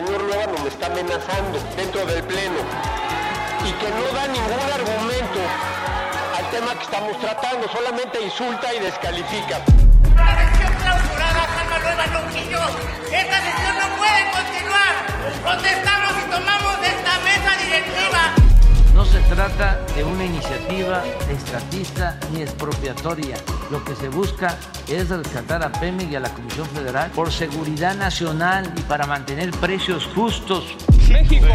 Señor Luevano me está amenazando dentro del Pleno y que no da ningún argumento al tema que estamos tratando, solamente insulta y descalifica. La sesión clausurada, Juan Manuel Lonquillo. Esta sesión no puede continuar. Protestamos y tomamos esta mesa directiva. No se trata de una iniciativa estatista ni expropiatoria. Lo que se busca es rescatar a Pemex y a la Comisión Federal por seguridad nacional y para mantener precios justos. México.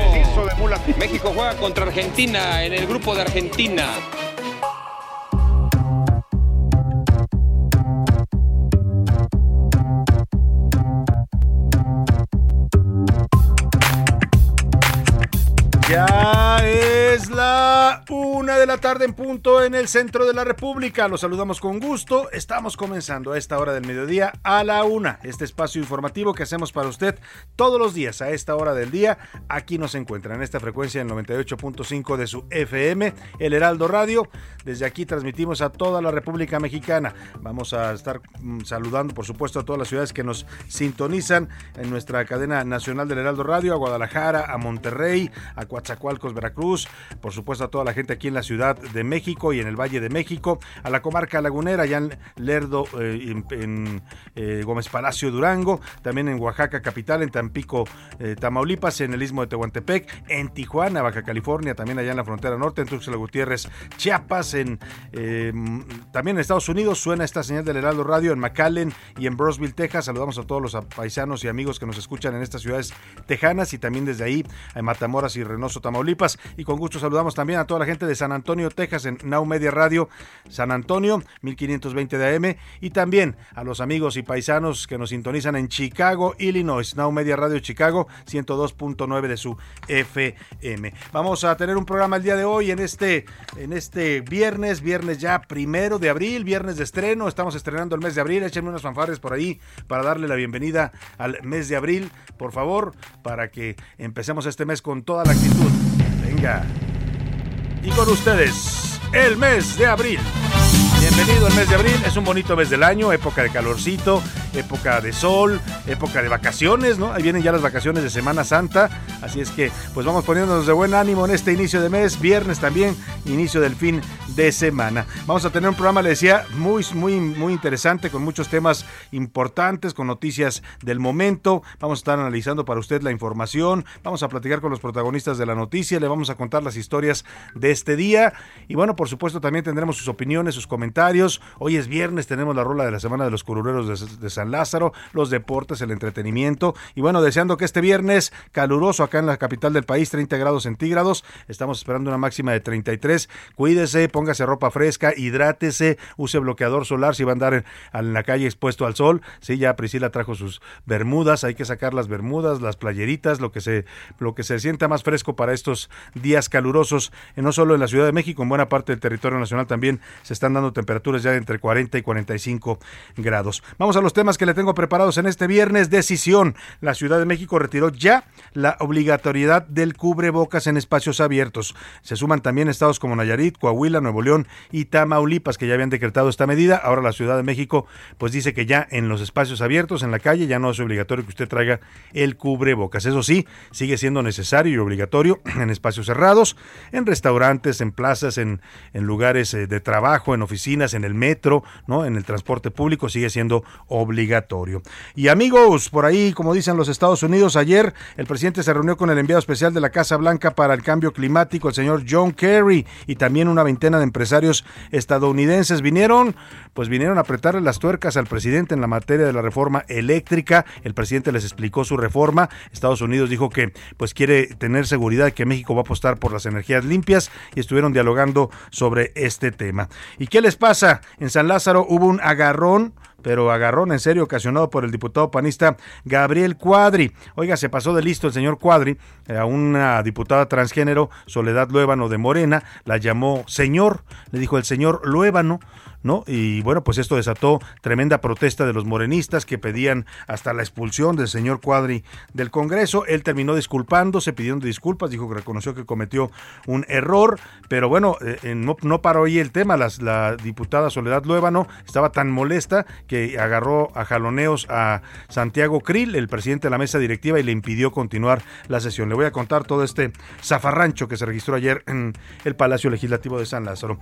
México juega contra Argentina en el grupo de Argentina. Una de la tarde en punto en el centro de la República. Los saludamos con gusto. Estamos comenzando a esta hora del mediodía a la una. Este espacio informativo que hacemos para usted todos los días a esta hora del día. Aquí nos encuentra en esta frecuencia en 98.5 de su FM, El Heraldo Radio. Desde aquí transmitimos a toda la República Mexicana. Vamos a estar mm, saludando, por supuesto, a todas las ciudades que nos sintonizan en nuestra cadena nacional del Heraldo Radio, a Guadalajara, a Monterrey, a Coatzacoalcos, Veracruz, por supuesto a toda la gente aquí en la Ciudad de México y en el Valle de México, a la comarca lagunera, allá en Lerdo, eh, en, eh, Gómez Palacio, Durango, también en Oaxaca, capital, en Tampico, eh, Tamaulipas, en el Istmo de Tehuantepec, en Tijuana, Baja California, también allá en la frontera norte, en Tuxtla Gutiérrez, Chiapas, en, también en Estados Unidos suena esta señal del Heraldo Radio en McAllen y en Brosville, Texas. Saludamos a todos los paisanos y amigos que nos escuchan en estas ciudades tejanas y también desde ahí en Matamoras y Reynoso, Tamaulipas. Y con gusto saludamos también a toda la gente de San Antonio, Texas, en Now Media Radio San Antonio, 1520 de AM. Y también a los amigos y paisanos que nos sintonizan en Chicago, Illinois, Now Media Radio Chicago, 102.9 de su FM. Vamos a tener un programa el día de hoy en este, en este viernes, viernes ya primero de abril, viernes de estreno. Estamos estrenando el mes de abril. Échenme unas fanfares por ahí para darle la bienvenida al mes de abril, por favor, para que empecemos este mes con toda la actitud. Venga. Y con ustedes, el mes de abril. Bienvenido al mes de abril, es un bonito mes del año, época de calorcito, época de sol, época de vacaciones, ¿no? Ahí vienen ya las vacaciones de Semana Santa, así es que pues vamos poniéndonos de buen ánimo en este inicio de mes, viernes también, inicio del fin de semana. Vamos a tener un programa, le decía, muy, muy, muy interesante, con muchos temas importantes, con noticias del momento, vamos a estar analizando para usted la información, vamos a platicar con los protagonistas de la noticia, le vamos a contar las historias de este día y bueno, por supuesto también tendremos sus opiniones, sus comentarios. Hoy es viernes, tenemos la rola de la semana de los curureros de, San Lázaro, los deportes, el entretenimiento. Y bueno, deseando que este viernes caluroso acá en la capital del país, 30 grados centígrados. Estamos esperando una máxima de 33. Cuídese, póngase ropa fresca, hidrátese, use bloqueador solar si va a andar en, en la calle expuesto al sol. Sí, ya Priscila trajo sus bermudas, hay que sacar las bermudas, las playeritas, lo que se, lo que se sienta más fresco para estos días calurosos, eh, no solo en la Ciudad de México, en buena parte del territorio nacional también se están dando temperaturas ya de entre 40 y 45 grados. Vamos a los temas que le tengo preparados en este viernes. Decisión. La Ciudad de México retiró ya la obligatoriedad del cubrebocas en espacios abiertos. Se suman también estados como Nayarit, Coahuila, Nuevo León y Tamaulipas que ya habían decretado esta medida. Ahora la Ciudad de México pues dice que ya en los espacios abiertos, en la calle, ya no es obligatorio que usted traiga el cubrebocas. Eso sí, sigue siendo necesario y obligatorio en espacios cerrados, en restaurantes, en plazas, en, en lugares eh, de trabajo, en oficinas, en el metro, ¿no? En el transporte público sigue siendo obligatorio. Y amigos, por ahí, como dicen los Estados Unidos, ayer el presidente se reunió con el enviado especial de la Casa Blanca para el cambio climático, el señor John Kerry, y también una veintena de empresarios estadounidenses vinieron, pues vinieron a apretarle las tuercas al presidente en la materia de la reforma eléctrica. El presidente les explicó su reforma. Estados Unidos dijo que pues quiere tener seguridad que México va a apostar por las energías limpias y estuvieron dialogando sobre este tema. ¿Y qué les pasa? En San Lázaro hubo un agarrón pero agarrón en serio ocasionado por el diputado panista Gabriel Cuadri. Oiga, se pasó de listo el señor Cuadri a una diputada transgénero, Soledad Luébano de Morena, la llamó señor, le dijo el señor Luébano, ¿no? Y bueno, pues esto desató tremenda protesta de los morenistas que pedían hasta la expulsión del señor Cuadri del Congreso. Él terminó disculpándose, pidiendo disculpas, dijo que reconoció que cometió un error, pero bueno, eh, no, no, paró ahí el tema. Las, la diputada Soledad Luébano estaba tan molesta que agarró a jaloneos a Santiago Krill, el presidente de la mesa directiva, y le impidió continuar la sesión. Le voy a contar todo este zafarrancho que se registró ayer en el Palacio Legislativo de San Lázaro.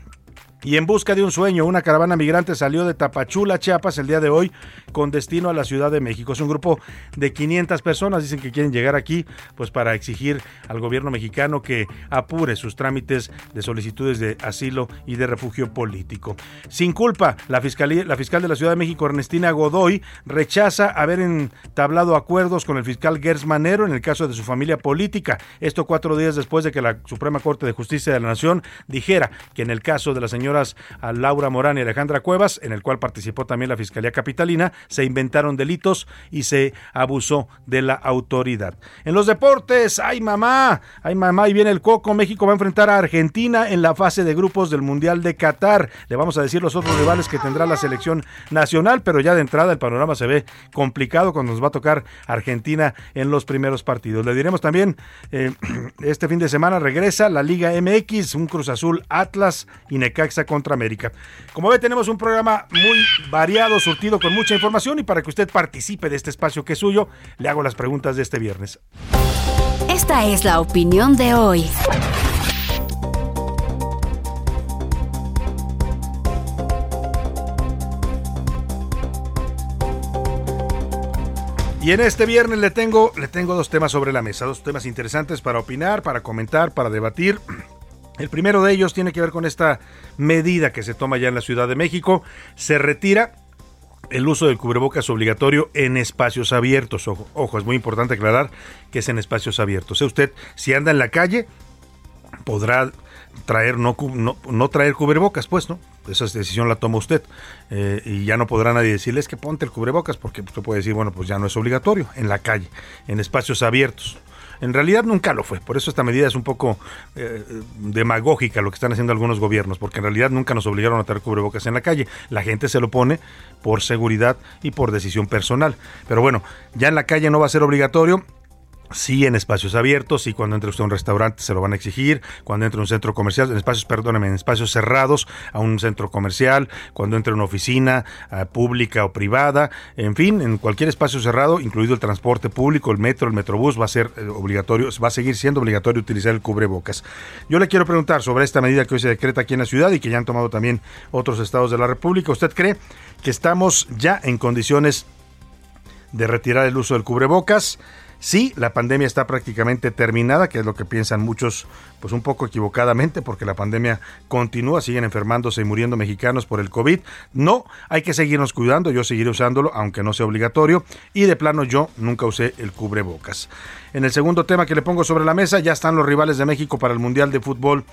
Y en busca de un sueño, una caravana migrante salió de Tapachula, Chiapas, el día de hoy, con destino a la Ciudad de México. Es un grupo de 500 personas, dicen que quieren llegar aquí, pues para exigir al gobierno mexicano que apure sus trámites de solicitudes de asilo y de refugio político. Sin culpa, la, fiscalía, la fiscal de la Ciudad de México, Ernestina Godoy, rechaza haber entablado acuerdos con el fiscal Gers Manero en el caso de su familia política. Esto cuatro días después de que la Suprema Corte de Justicia de la Nación dijera que en el caso de la señora a Laura Morán y Alejandra Cuevas, en el cual participó también la Fiscalía Capitalina, se inventaron delitos y se abusó de la autoridad. En los deportes, ay mamá, ay mamá, y viene el coco, México va a enfrentar a Argentina en la fase de grupos del Mundial de Qatar. Le vamos a decir los otros rivales que tendrá la selección nacional, pero ya de entrada el panorama se ve complicado cuando nos va a tocar Argentina en los primeros partidos. Le diremos también, eh, este fin de semana regresa la Liga MX, un Cruz Azul Atlas y Necaxa contra América. Como ve, tenemos un programa muy variado, surtido con mucha información y para que usted participe de este espacio que es suyo, le hago las preguntas de este viernes. Esta es la opinión de hoy. Y en este viernes le tengo, le tengo dos temas sobre la mesa, dos temas interesantes para opinar, para comentar, para debatir. El primero de ellos tiene que ver con esta medida que se toma ya en la Ciudad de México. Se retira el uso del cubrebocas obligatorio en espacios abiertos. Ojo, ojo, es muy importante aclarar que es en espacios abiertos. Sea usted, si anda en la calle, podrá traer no, no, traer cubrebocas, pues, ¿no? Esa decisión la toma usted. Eh, y ya no podrá nadie decirle que ponte el cubrebocas, porque usted puede decir, bueno, pues ya no es obligatorio en la calle, en espacios abiertos. En realidad nunca lo fue, por eso esta medida es un poco eh, demagógica lo que están haciendo algunos gobiernos, porque en realidad nunca nos obligaron a tener cubrebocas en la calle. La gente se lo pone por seguridad y por decisión personal. Pero bueno, ya en la calle no va a ser obligatorio sí en espacios abiertos, y cuando entre usted a un restaurante se lo van a exigir, cuando entre un centro comercial, en espacios, perdóneme, en espacios cerrados a un centro comercial, cuando entre una oficina pública o privada, en fin, en cualquier espacio cerrado, incluido el transporte público, el metro, el metrobús, va a ser eh, obligatorio, va a seguir siendo obligatorio utilizar el cubrebocas. Yo le quiero preguntar sobre esta medida que hoy se decreta aquí en la ciudad y que ya han tomado también otros estados de la República. ¿Usted cree que estamos ya en condiciones de retirar el uso del cubrebocas? Sí, la pandemia está prácticamente terminada, que es lo que piensan muchos, pues un poco equivocadamente, porque la pandemia continúa, siguen enfermándose y muriendo mexicanos por el COVID. No, hay que seguirnos cuidando, yo seguiré usándolo, aunque no sea obligatorio, y de plano yo nunca usé el cubrebocas. En el segundo tema que le pongo sobre la mesa, ya están los rivales de México para el Mundial de Fútbol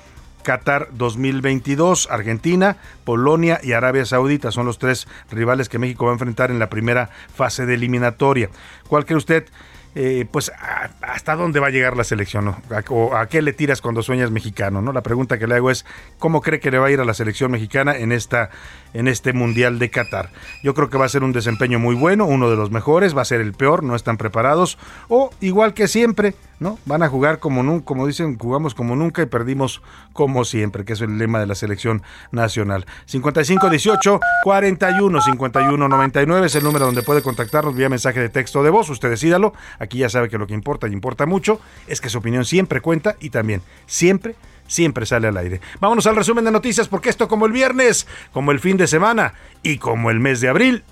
Qatar 2022. Argentina, Polonia y Arabia Saudita son los tres rivales que México va a enfrentar en la primera fase de eliminatoria. ¿Cuál cree usted eh, pues hasta dónde va a llegar la selección o a qué le tiras cuando sueñas mexicano no la pregunta que le hago es cómo cree que le va a ir a la selección mexicana en esta en este mundial de Qatar yo creo que va a ser un desempeño muy bueno uno de los mejores va a ser el peor no están preparados o igual que siempre no van a jugar como nunca como dicen jugamos como nunca y perdimos como siempre que es el lema de la selección nacional 55 18 41 51 99 es el número donde puede contactarnos vía mensaje de texto de voz usted decídalo Aquí ya sabe que lo que importa y importa mucho es que su opinión siempre cuenta y también siempre siempre sale al aire. Vámonos al resumen de noticias porque esto como el viernes, como el fin de semana y como el mes de abril,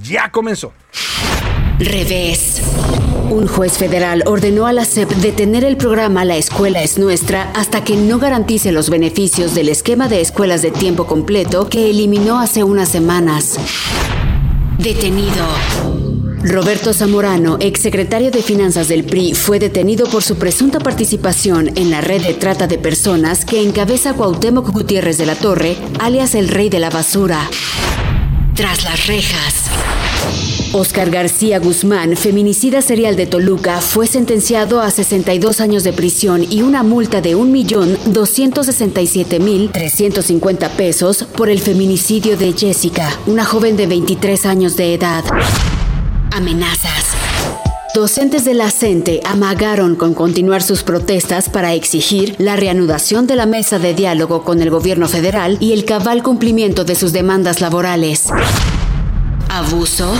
ya comenzó. Revés. Un juez federal ordenó a la SEP detener el programa La Escuela es Nuestra hasta que no garantice los beneficios del esquema de escuelas de tiempo completo que eliminó hace unas semanas. Detenido. Roberto Zamorano, exsecretario de Finanzas del PRI, fue detenido por su presunta participación en la red de trata de personas que encabeza Cuauhtémoc Gutiérrez de la Torre, alias el Rey de la Basura. Tras las rejas. Oscar García Guzmán, feminicida serial de Toluca, fue sentenciado a 62 años de prisión y una multa de 1.267.350 pesos por el feminicidio de Jessica, una joven de 23 años de edad. Amenazas. Docentes de la CENTE amagaron con continuar sus protestas para exigir la reanudación de la mesa de diálogo con el gobierno federal y el cabal cumplimiento de sus demandas laborales. Abuso.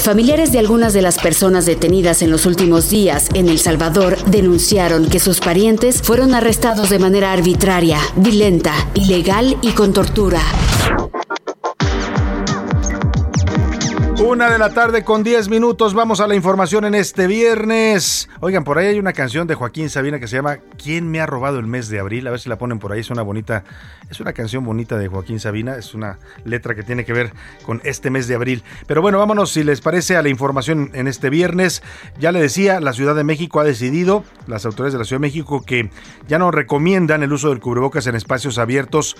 Familiares de algunas de las personas detenidas en los últimos días en El Salvador denunciaron que sus parientes fueron arrestados de manera arbitraria, violenta, ilegal y con tortura. Una de la tarde con 10 minutos. Vamos a la información en este viernes. Oigan, por ahí hay una canción de Joaquín Sabina que se llama ¿Quién me ha robado el mes de abril? A ver si la ponen por ahí. Es una bonita, es una canción bonita de Joaquín Sabina. Es una letra que tiene que ver con este mes de abril. Pero bueno, vámonos si les parece a la información en este viernes. Ya le decía, la Ciudad de México ha decidido, las autoridades de la Ciudad de México, que ya no recomiendan el uso del cubrebocas en espacios abiertos,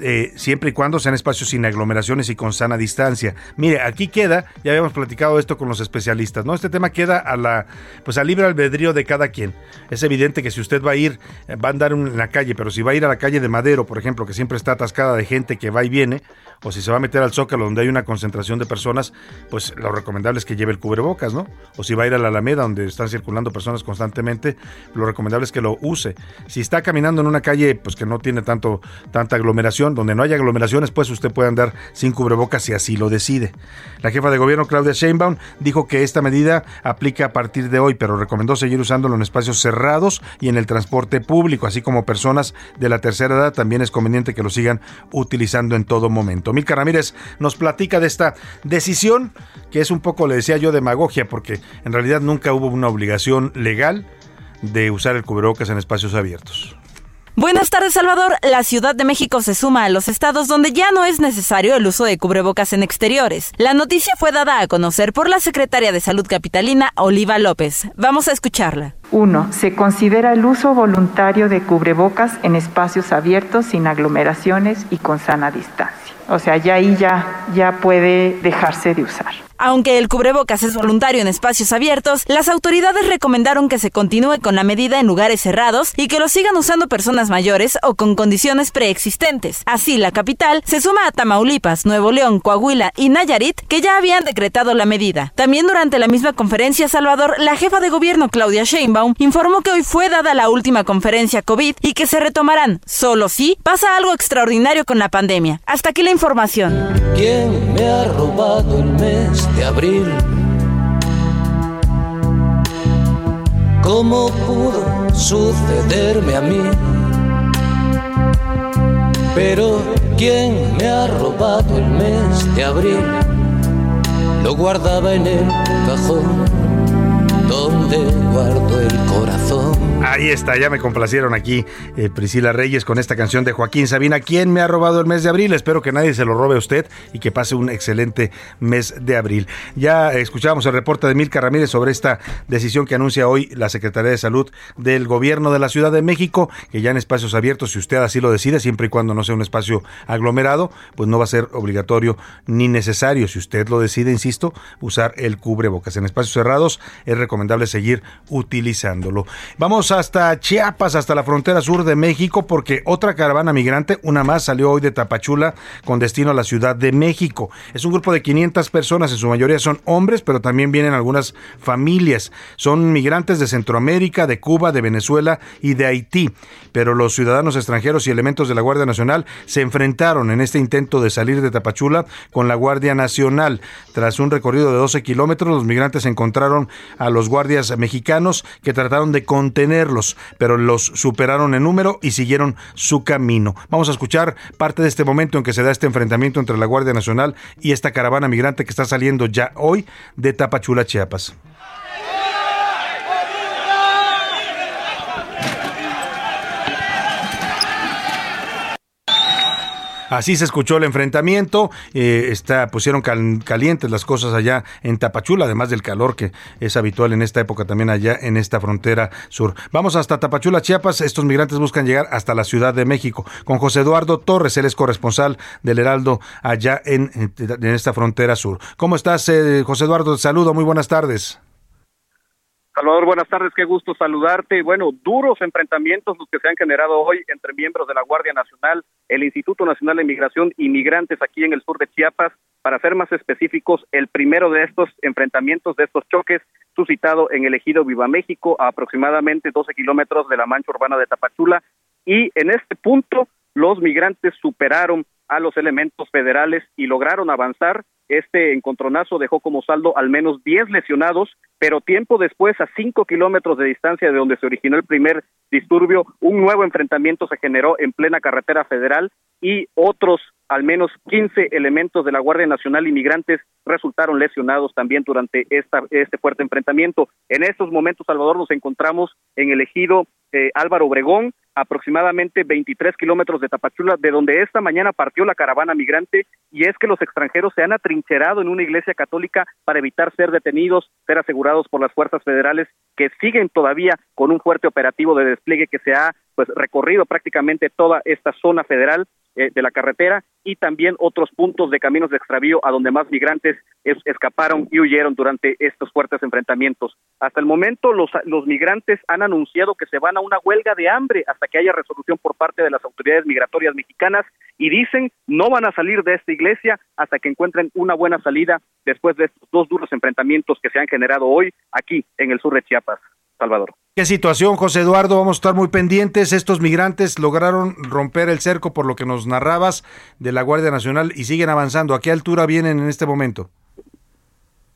eh, siempre y cuando sean espacios sin aglomeraciones y con sana distancia. Mire, aquí queda ya habíamos platicado esto con los especialistas, ¿no? Este tema queda a la, pues al libre albedrío de cada quien. Es evidente que si usted va a ir, eh, va a andar en la calle, pero si va a ir a la calle de Madero, por ejemplo, que siempre está atascada de gente que va y viene, o si se va a meter al Zócalo donde hay una concentración de personas, pues lo recomendable es que lleve el cubrebocas, ¿no? O si va a ir a la Alameda donde están circulando personas constantemente, lo recomendable es que lo use. Si está caminando en una calle pues que no tiene tanto tanta aglomeración, donde no haya aglomeraciones, pues usted puede andar sin cubrebocas si así lo decide. La jefa de gobierno Claudia Sheinbaum dijo que esta medida aplica a partir de hoy, pero recomendó seguir usándolo en espacios cerrados y en el transporte público, así como personas de la tercera edad también es conveniente que lo sigan utilizando en todo momento. Milka Ramírez nos platica de esta decisión, que es un poco, le decía yo, demagogia, porque en realidad nunca hubo una obligación legal de usar el cubrebocas en espacios abiertos. Buenas tardes, Salvador. La Ciudad de México se suma a los estados donde ya no es necesario el uso de cubrebocas en exteriores. La noticia fue dada a conocer por la secretaria de Salud Capitalina, Oliva López. Vamos a escucharla. 1. Se considera el uso voluntario de cubrebocas en espacios abiertos sin aglomeraciones y con sana distancia. O sea, ya ahí ya, ya puede dejarse de usar. Aunque el cubrebocas es voluntario en espacios abiertos, las autoridades recomendaron que se continúe con la medida en lugares cerrados y que lo sigan usando personas mayores o con condiciones preexistentes. Así, la capital se suma a Tamaulipas, Nuevo León, Coahuila y Nayarit, que ya habían decretado la medida. También durante la misma conferencia, Salvador, la jefa de gobierno Claudia Sheinbaum informó que hoy fue dada la última conferencia COVID y que se retomarán, solo si pasa algo extraordinario con la pandemia. Hasta aquí la información. ¿Quién me ha robado el mes? de abril. ¿Cómo pudo sucederme a mí? Pero ¿quién me ha robado el mes de abril? Lo guardaba en el cajón donde guardo el corazón. Ahí está, ya me complacieron aquí eh, Priscila Reyes con esta canción de Joaquín Sabina. ¿Quién me ha robado el mes de abril? Espero que nadie se lo robe a usted y que pase un excelente mes de abril. Ya escuchábamos el reporte de Milka Ramírez sobre esta decisión que anuncia hoy la Secretaría de Salud del Gobierno de la Ciudad de México, que ya en espacios abiertos, si usted así lo decide, siempre y cuando no sea un espacio aglomerado, pues no va a ser obligatorio ni necesario, si usted lo decide, insisto, usar el cubrebocas. En espacios cerrados es recomendable seguir utilizándolo. Vamos hasta Chiapas, hasta la frontera sur de México, porque otra caravana migrante, una más, salió hoy de Tapachula con destino a la Ciudad de México. Es un grupo de 500 personas, en su mayoría son hombres, pero también vienen algunas familias. Son migrantes de Centroamérica, de Cuba, de Venezuela y de Haití. Pero los ciudadanos extranjeros y elementos de la Guardia Nacional se enfrentaron en este intento de salir de Tapachula con la Guardia Nacional. Tras un recorrido de 12 kilómetros, los migrantes encontraron a los guardias mexicanos que trataron de contenerlos, pero los superaron en número y siguieron su camino. Vamos a escuchar parte de este momento en que se da este enfrentamiento entre la Guardia Nacional y esta caravana migrante que está saliendo ya hoy de Tapachula, Chiapas. Así se escuchó el enfrentamiento. Eh, está, pusieron calientes las cosas allá en Tapachula, además del calor que es habitual en esta época también allá en esta frontera sur. Vamos hasta Tapachula, Chiapas. Estos migrantes buscan llegar hasta la Ciudad de México. Con José Eduardo Torres, él es corresponsal del Heraldo allá en, en esta frontera sur. ¿Cómo estás, eh, José Eduardo? saludo, muy buenas tardes. Salvador, buenas tardes, qué gusto saludarte. Bueno, duros enfrentamientos los que se han generado hoy entre miembros de la Guardia Nacional, el Instituto Nacional de Migración y Migrantes aquí en el sur de Chiapas. Para ser más específicos, el primero de estos enfrentamientos, de estos choques, suscitado en el ejido Viva México, a aproximadamente 12 kilómetros de la mancha urbana de Tapachula. Y en este punto, los migrantes superaron a los elementos federales y lograron avanzar. Este encontronazo dejó como saldo al menos 10 lesionados, pero tiempo después, a 5 kilómetros de distancia de donde se originó el primer disturbio, un nuevo enfrentamiento se generó en plena carretera federal y otros al menos 15 elementos de la Guardia Nacional Inmigrantes resultaron lesionados también durante esta, este fuerte enfrentamiento. En estos momentos, Salvador, nos encontramos en el ejido eh, Álvaro Obregón, aproximadamente 23 kilómetros de Tapachula, de donde esta mañana partió la caravana migrante, y es que los extranjeros se han atrincherado en una iglesia católica para evitar ser detenidos, ser asegurados por las fuerzas federales que siguen todavía con un fuerte operativo de despliegue que se ha pues recorrido prácticamente toda esta zona federal eh, de la carretera y también otros puntos de caminos de extravío a donde más migrantes escaparon y huyeron durante estos fuertes enfrentamientos. Hasta el momento los, los migrantes han anunciado que se van a una huelga de hambre hasta que haya resolución por parte de las autoridades migratorias mexicanas y dicen no van a salir de esta iglesia hasta que encuentren una buena salida después de estos dos duros enfrentamientos que se han generado hoy aquí en el sur de Chiapas. Salvador. ¿Qué situación, José Eduardo? Vamos a estar muy pendientes. Estos migrantes lograron romper el cerco, por lo que nos narrabas, de la Guardia Nacional y siguen avanzando. ¿A qué altura vienen en este momento?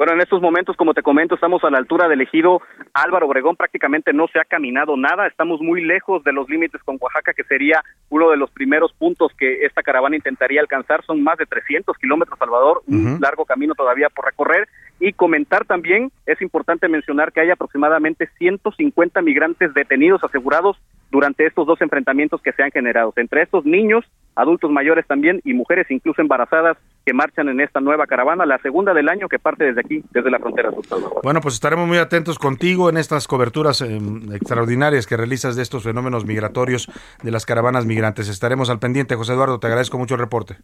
Bueno, en estos momentos, como te comento, estamos a la altura del ejido Álvaro Obregón, prácticamente no se ha caminado nada, estamos muy lejos de los límites con Oaxaca, que sería uno de los primeros puntos que esta caravana intentaría alcanzar, son más de 300 kilómetros, Salvador, un largo camino todavía por recorrer, y comentar también, es importante mencionar que hay aproximadamente 150 migrantes detenidos asegurados durante estos dos enfrentamientos que se han generado, entre estos niños, adultos mayores también y mujeres incluso embarazadas que marchan en esta nueva caravana, la segunda del año que parte desde aquí, desde la frontera sur. Bueno, pues estaremos muy atentos contigo en estas coberturas em, extraordinarias que realizas de estos fenómenos migratorios de las caravanas migrantes. Estaremos al pendiente, José Eduardo, te agradezco mucho el reporte.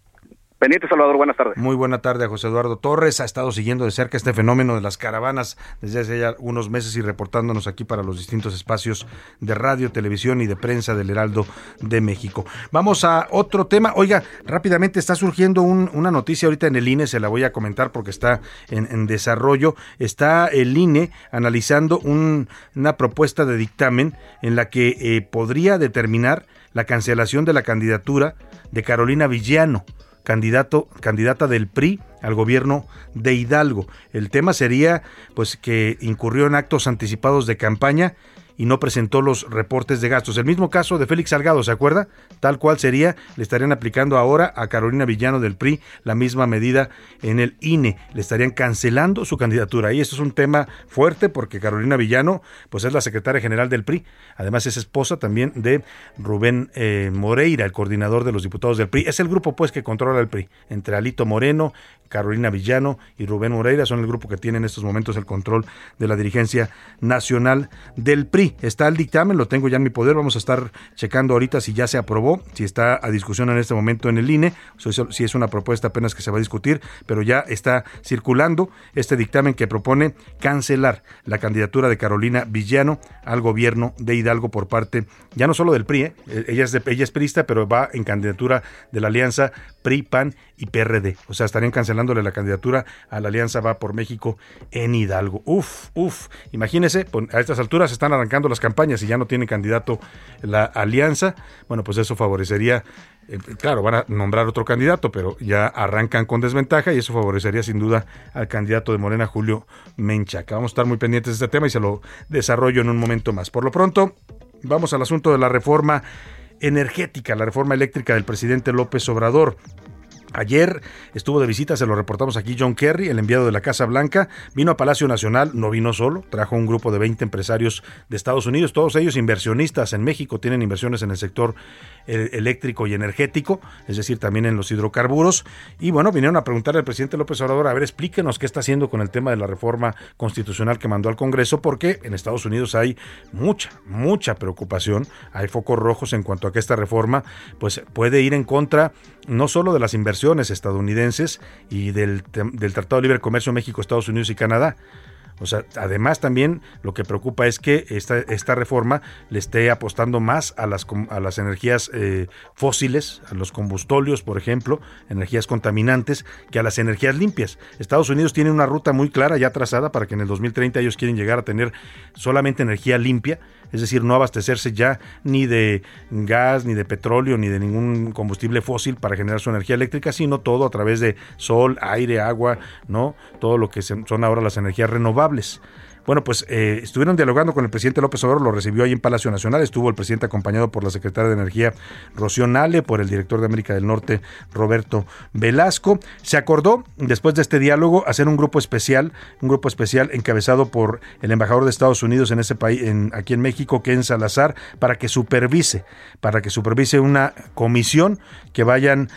Benito Salvador, buenas tardes. Muy buena tarde a José Eduardo Torres. Ha estado siguiendo de cerca este fenómeno de las caravanas desde hace ya unos meses y reportándonos aquí para los distintos espacios de radio, televisión y de prensa del Heraldo de México. Vamos a otro tema. Oiga, rápidamente está surgiendo una noticia ahorita en el INE, se la voy a comentar porque está en, desarrollo. Está el INE analizando una propuesta de dictamen en la que eh, podría determinar la cancelación de la candidatura de Carolina Villano candidato, candidata del PRI al gobierno de Hidalgo. El tema sería pues que incurrió en actos anticipados de campaña y no presentó los reportes de gastos. El mismo caso de Félix Salgado, ¿se acuerda? Tal cual sería, le estarían aplicando ahora a Carolina Villano del PRI la misma medida en el INE. Le estarían cancelando su candidatura. Y esto es un tema fuerte porque Carolina Villano, pues es la secretaria general del PRI. Además es esposa también de Rubén eh, Moreira, el coordinador de los diputados del PRI. Es el grupo pues que controla el PRI. Entre Alito Moreno, Carolina Villano y Rubén Moreira son el grupo que tiene en estos momentos el control de la dirigencia nacional del PRI. Está el dictamen, lo tengo ya en mi poder, vamos a estar checando ahorita si ya se aprobó, si está a discusión en este momento en el INE, si es una propuesta apenas que se va a discutir, pero ya está circulando este dictamen que propone cancelar la candidatura de Carolina Villano al gobierno de Hidalgo por parte ya no solo del PRI, ¿eh? ella es de, ella es pero va en candidatura de la alianza PRI, PAN y PRD. O sea, estarían cancelándole la candidatura a la Alianza Va por México en Hidalgo. Uf, uf. Imagínense, a estas alturas están arrancando las campañas y ya no tiene candidato la Alianza. Bueno, pues eso favorecería eh, claro, van a nombrar otro candidato, pero ya arrancan con desventaja y eso favorecería sin duda al candidato de Morena, Julio Menchaca. Vamos a estar muy pendientes de este tema y se lo desarrollo en un momento más. Por lo pronto, vamos al asunto de la reforma energética, la reforma eléctrica del presidente López Obrador. Ayer estuvo de visita, se lo reportamos aquí, John Kerry, el enviado de la Casa Blanca, vino a Palacio Nacional, no vino solo, trajo un grupo de 20 empresarios de Estados Unidos, todos ellos inversionistas en México, tienen inversiones en el sector eléctrico y energético, es decir, también en los hidrocarburos. Y bueno, vinieron a preguntarle al presidente López Obrador, a ver, explíquenos qué está haciendo con el tema de la reforma constitucional que mandó al Congreso, porque en Estados Unidos hay mucha, mucha preocupación, hay focos rojos en cuanto a que esta reforma pues puede ir en contra no solo de las inversiones estadounidenses y del, del Tratado de Libre Comercio México, Estados Unidos y Canadá, o sea, además también lo que preocupa es que esta, esta reforma le esté apostando más a las, a las energías eh, fósiles, a los combustóleos, por ejemplo, energías contaminantes, que a las energías limpias. Estados Unidos tiene una ruta muy clara ya trazada para que en el 2030 ellos quieren llegar a tener solamente energía limpia es decir, no abastecerse ya ni de gas, ni de petróleo, ni de ningún combustible fósil para generar su energía eléctrica, sino todo a través de sol, aire, agua, ¿no? Todo lo que son ahora las energías renovables. Bueno, pues eh, estuvieron dialogando con el presidente López Obrador, lo recibió ahí en Palacio Nacional, estuvo el presidente acompañado por la secretaria de Energía Rocío Nale, por el director de América del Norte Roberto Velasco. Se acordó, después de este diálogo, hacer un grupo especial, un grupo especial encabezado por el embajador de Estados Unidos en ese país, en, aquí en México, Ken Salazar, para que supervise, para que supervise una comisión que vayan,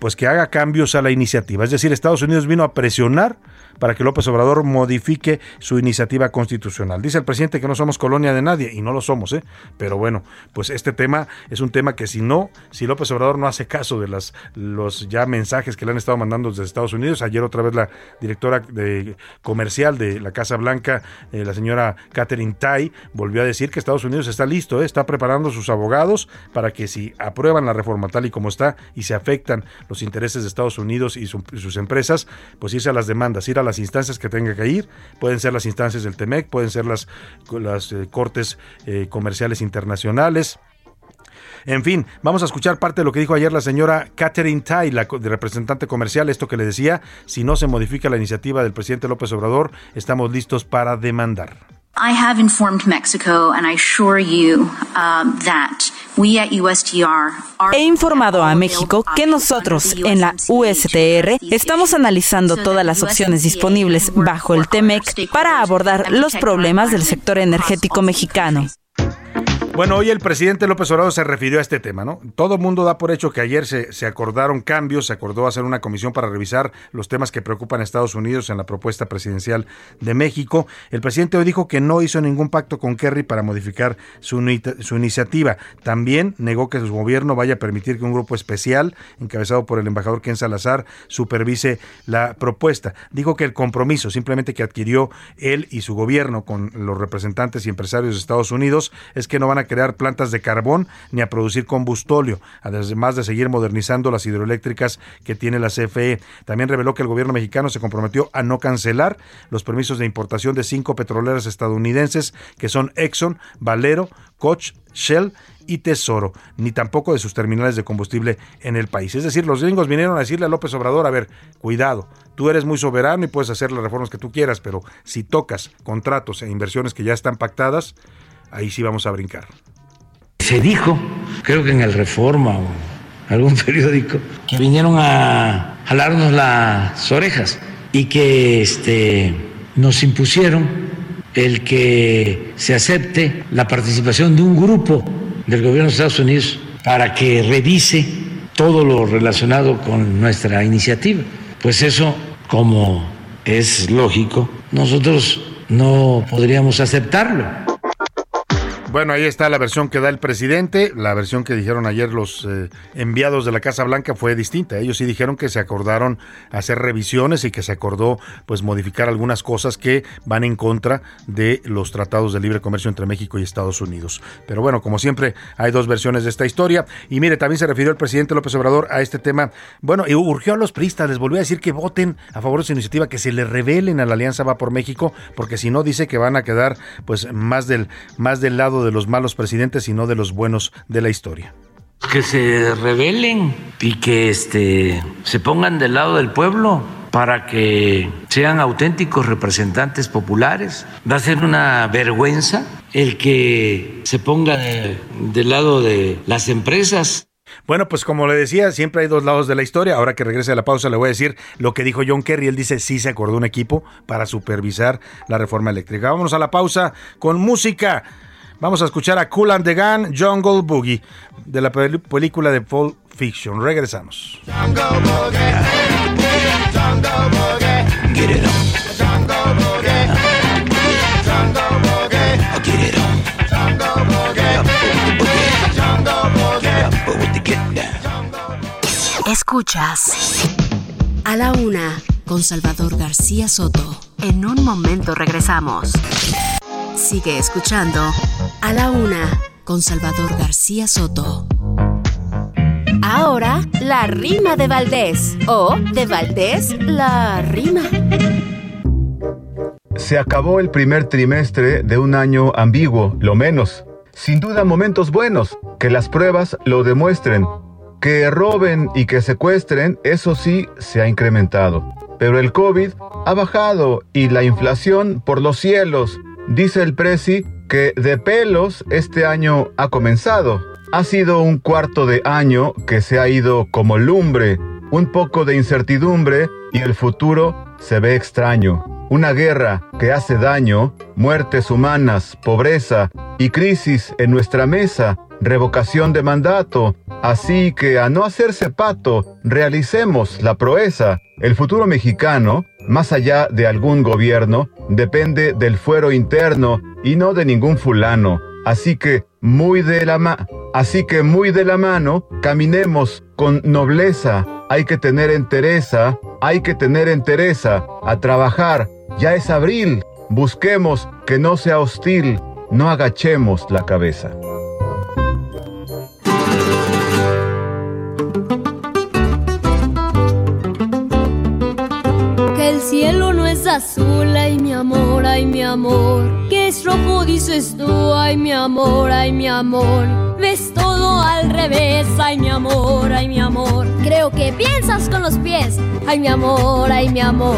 pues que haga cambios a la iniciativa. Es decir, Estados Unidos vino a presionar para que López Obrador modifique su iniciativa constitucional. Dice el presidente que no somos colonia de nadie y no lo somos, ¿eh? Pero bueno, pues este tema es un tema que si no, si López Obrador no hace caso de las los ya mensajes que le han estado mandando desde Estados Unidos, ayer otra vez la directora de comercial de la Casa Blanca, eh, la señora Catherine Tai, volvió a decir que Estados Unidos está listo, ¿eh? está preparando sus abogados para que si aprueban la reforma tal y como está y se afectan los intereses de Estados Unidos y, y sus empresas, pues irse a las demandas, ir a las instancias que tenga que ir, pueden ser las instancias del TEMEC, pueden ser las, las eh, cortes eh, comerciales internacionales. En fin, vamos a escuchar parte de lo que dijo ayer la señora Catherine Tai, la representante comercial, esto que le decía, si no se modifica la iniciativa del presidente López Obrador, estamos listos para demandar. I have informed Mexico and I assure you um, that He informado a México que nosotros en la USTR estamos analizando todas las opciones disponibles bajo el TEMEC para abordar los problemas del sector energético mexicano. Bueno, hoy el presidente López Obrador se refirió a este tema, ¿no? Todo el mundo da por hecho que ayer se, acordaron cambios, se acordó hacer una comisión para revisar los temas que preocupan a Estados Unidos en la propuesta presidencial de México. El presidente hoy dijo que no hizo ningún pacto con Kerry para modificar su, su iniciativa. También negó que su gobierno vaya a permitir que un grupo especial, encabezado por el embajador Ken Salazar, supervise la propuesta. Dijo que el compromiso simplemente que adquirió él y su gobierno con los representantes y empresarios de Estados Unidos es que no van a crear plantas de carbón ni a producir combustóleo, además de seguir modernizando las hidroeléctricas que tiene la CFE. También reveló que el gobierno mexicano se comprometió a no cancelar los permisos de importación de cinco petroleras estadounidenses que son Exxon, Valero, Koch, Shell y Tesoro, ni tampoco de sus terminales de combustible en el país. Es decir, los gringos vinieron a decirle a López Obrador, a ver, cuidado, tú eres muy soberano y puedes hacer las reformas que tú quieras, pero si tocas contratos e inversiones que ya están pactadas, ahí sí vamos a brincar. Se dijo, creo que en el Reforma o algún periódico, que vinieron a jalarnos las orejas y que este, nos impusieron el que se acepte la participación de un grupo del gobierno de Estados Unidos para que revise todo lo relacionado con nuestra iniciativa. Pues eso, como es lógico, nosotros no podríamos aceptarlo. Bueno, ahí está la versión que da el presidente. La versión que dijeron ayer los eh, enviados de la Casa Blanca fue distinta. Ellos sí dijeron que se acordaron hacer revisiones y que se acordó pues modificar algunas cosas que van en contra de los tratados de libre comercio entre México y Estados Unidos. Pero bueno, como siempre, hay dos versiones de esta historia. Y mire, también se refirió el presidente López Obrador a este tema. Bueno, y urgió a los priistas, les volvió a decir que voten a favor de su iniciativa, que se le revelen a la Alianza Va por México, porque si no dice que van a quedar pues más del, más del lado de los malos presidentes, sino de los buenos de la historia. Que se rebelen y que este, se pongan del lado del pueblo para que sean auténticos representantes populares. Va a ser una vergüenza el que se ponga de, del lado de las empresas. Bueno, pues como le decía, siempre hay dos lados de la historia. Ahora que regrese a la pausa, le voy a decir lo que dijo John Kerry. Él dice sí se acordó un equipo para supervisar la reforma eléctrica. Vámonos a la pausa con música. Vamos a escuchar a Cool and the Gun, Jungle Boogie, de la película de Pulp Fiction. Regresamos. Escuchas a la una con Salvador García Soto. En un momento regresamos. Sigue escuchando A la Una con Salvador García Soto. Ahora, la rima de Valdés. O de Valdés, la rima. Se acabó el primer trimestre de un año ambiguo, lo menos. Sin duda momentos buenos, que las pruebas lo demuestren. Que roben y que secuestren, eso sí se ha incrementado. Pero el COVID ha bajado y la inflación por los cielos. Dice el Prezi que de pelos este año ha comenzado. Ha sido un cuarto de año que se ha ido como lumbre, un poco de incertidumbre y el futuro se ve extraño. Una guerra que hace daño, muertes humanas, pobreza y crisis en nuestra mesa, revocación de mandato. Así que a no hacerse pato, realicemos la proeza. El futuro mexicano más allá de algún gobierno, depende del fuero interno y no de ningún fulano. Así que muy de la así que muy de la mano, caminemos con nobleza. Hay que tener entereza, hay que tener entereza a trabajar. Ya es abril. Busquemos que no sea hostil, no agachemos la cabeza. Azul, ay mi amor, ay mi amor. Que es rojo dices tú, ay mi amor, ay mi amor. Ves todo al revés, ay mi amor, ay mi amor. Creo que piensas con los pies, ay mi amor, ay mi amor.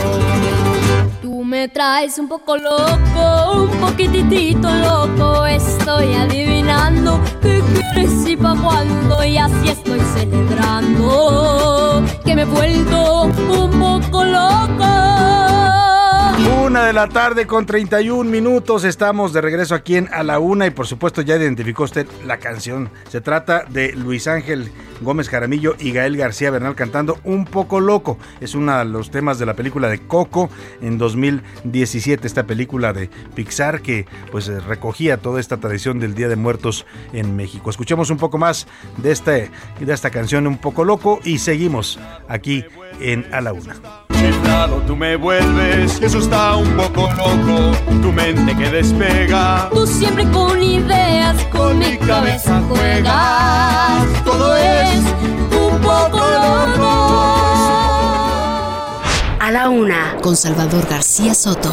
Tú me traes un poco loco, un poquitito loco. Estoy adivinando qué quieres y pa' cuándo. Y así estoy celebrando que me he vuelto un poco loco. Una de la tarde con 31 minutos. Estamos de regreso aquí en A la Una y por supuesto ya identificó usted la canción. Se trata de Luis Ángel Gómez Jaramillo y Gael García Bernal cantando Un poco loco. Es uno de los temas de la película de Coco en 2017. Esta película de Pixar que pues recogía toda esta tradición del Día de Muertos en México. Escuchemos un poco más de, este, de esta canción Un poco loco y seguimos aquí en A la Una. Chiflado tú me vuelves, eso está un poco loco, tu mente que despega. Tú siempre con ideas, con, mi cabeza juegas. Todo es un poco loco. A la una, con Salvador García Soto.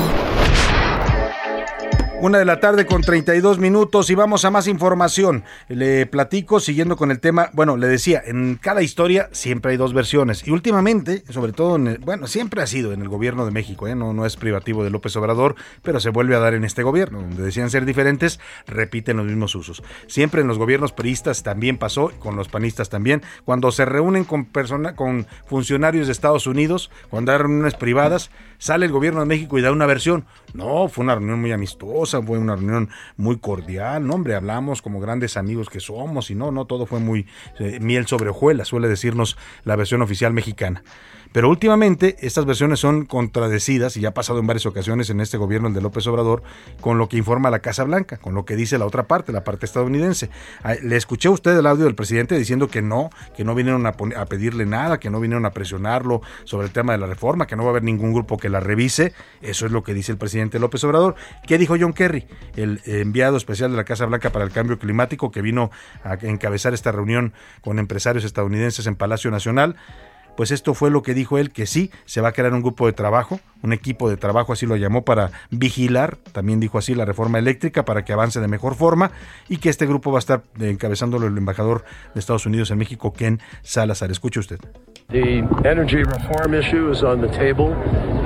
Una de la tarde con 32 minutos y vamos a más información. Le platico siguiendo con el tema. Bueno, le decía, en cada historia siempre hay dos versiones. Y últimamente, sobre todo, en el- bueno, siempre ha sido en el gobierno de México, ¿eh? no, no es privativo de López Obrador, pero se vuelve a dar en este gobierno, donde decían ser diferentes, repiten los mismos usos. Siempre en los gobiernos priistas también pasó, con los panistas también, cuando se reúnen con, persona, con funcionarios de Estados Unidos, cuando hay reuniones privadas, sale el gobierno de México y da una versión. No, fue una reunión muy amistosa, fue una reunión muy cordial, no, hombre, hablamos como grandes amigos que somos y no, no, todo fue muy eh, miel sobre hojuelas, suele decirnos la versión oficial mexicana. Pero últimamente estas versiones son contradecidas y ya ha pasado en varias ocasiones en este gobierno el de López Obrador con lo que informa la Casa Blanca, con lo que dice la otra parte, la parte estadounidense. Ah, Le escuché a usted el audio del presidente diciendo que no, que no vinieron a, a pedirle nada, que no vinieron a presionarlo sobre el tema de la reforma, que no va a haber ningún grupo que la revise. Eso es lo que dice el presidente López Obrador. ¿Qué dijo John Kerry, el enviado especial de la Casa Blanca para el Cambio Climático, que vino a encabezar esta reunión con empresarios estadounidenses en Palacio Nacional? Pues esto fue lo que dijo él, que sí, se va a crear un grupo de trabajo, un equipo de trabajo, así lo llamó, para vigilar, también dijo así, la reforma eléctrica para que avance de mejor forma y que este grupo va a estar encabezándolo el embajador de Estados Unidos en México, Ken Salazar. Escuche usted.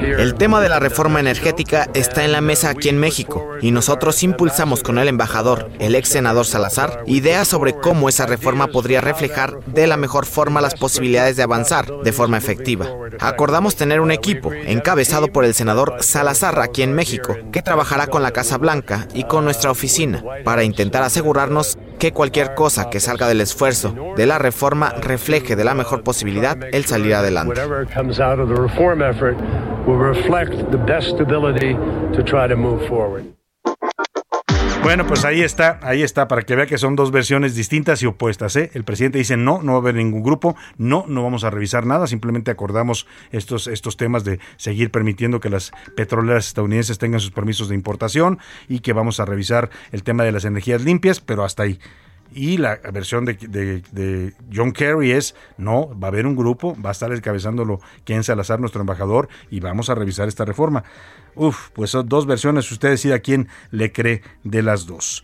El tema de la reforma energética está en la mesa aquí en México y nosotros impulsamos con el embajador, el ex senador Salazar, ideas sobre cómo esa reforma podría reflejar de la mejor forma las posibilidades de avanzar de forma efectiva. Acordamos tener un equipo encabezado por el senador Salazar aquí en México, que trabajará con la Casa Blanca y con nuestra oficina para intentar asegurarnos que cualquier cosa que salga del esfuerzo de la reforma refleje de la mejor posibilidad el salir adelante. Bueno, pues ahí está, ahí está, para que vea que son dos versiones distintas y opuestas. ¿eh? El presidente dice no, no va a haber ningún grupo, no, no vamos a revisar nada, simplemente acordamos estos, estos temas de seguir permitiendo que las petroleras estadounidenses tengan sus permisos de importación y que vamos a revisar el tema de las energías limpias, pero hasta ahí. Y la versión de, de- de John Kerry es, no, va a haber un grupo, va a estar encabezándolo Ken Salazar, nuestro embajador, y vamos a revisar esta reforma. Uf, pues son dos versiones, usted decide a quién le cree de las dos.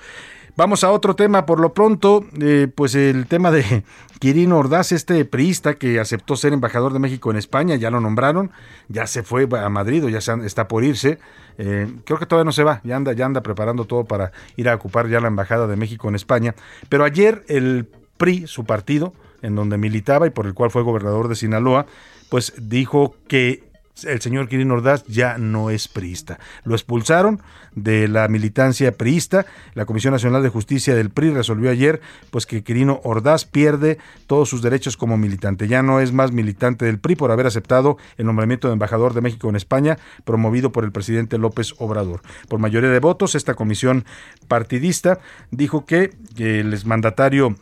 Vamos a otro tema, por lo pronto, eh, pues el tema de Quirino Ordaz, este priista que aceptó ser embajador de México en España, ya lo nombraron, ya se fue a Madrid o ya está por irse. Eh, creo que todavía no se va, ya anda, ya anda preparando todo para ir a ocupar ya la embajada de México en España. Pero ayer el PRI, su partido, en donde militaba y por el cual fue gobernador de Sinaloa, pues dijo que el señor Quirino Ordaz ya no es priista. Lo expulsaron de la militancia priista. La Comisión Nacional de Justicia del PRI resolvió ayer pues que Quirino Ordaz pierde todos sus derechos como militante. Ya no es más militante del PRI por haber aceptado el nombramiento de embajador de México en España promovido por el presidente López Obrador. Por mayoría de votos, esta comisión partidista dijo que el exmandatario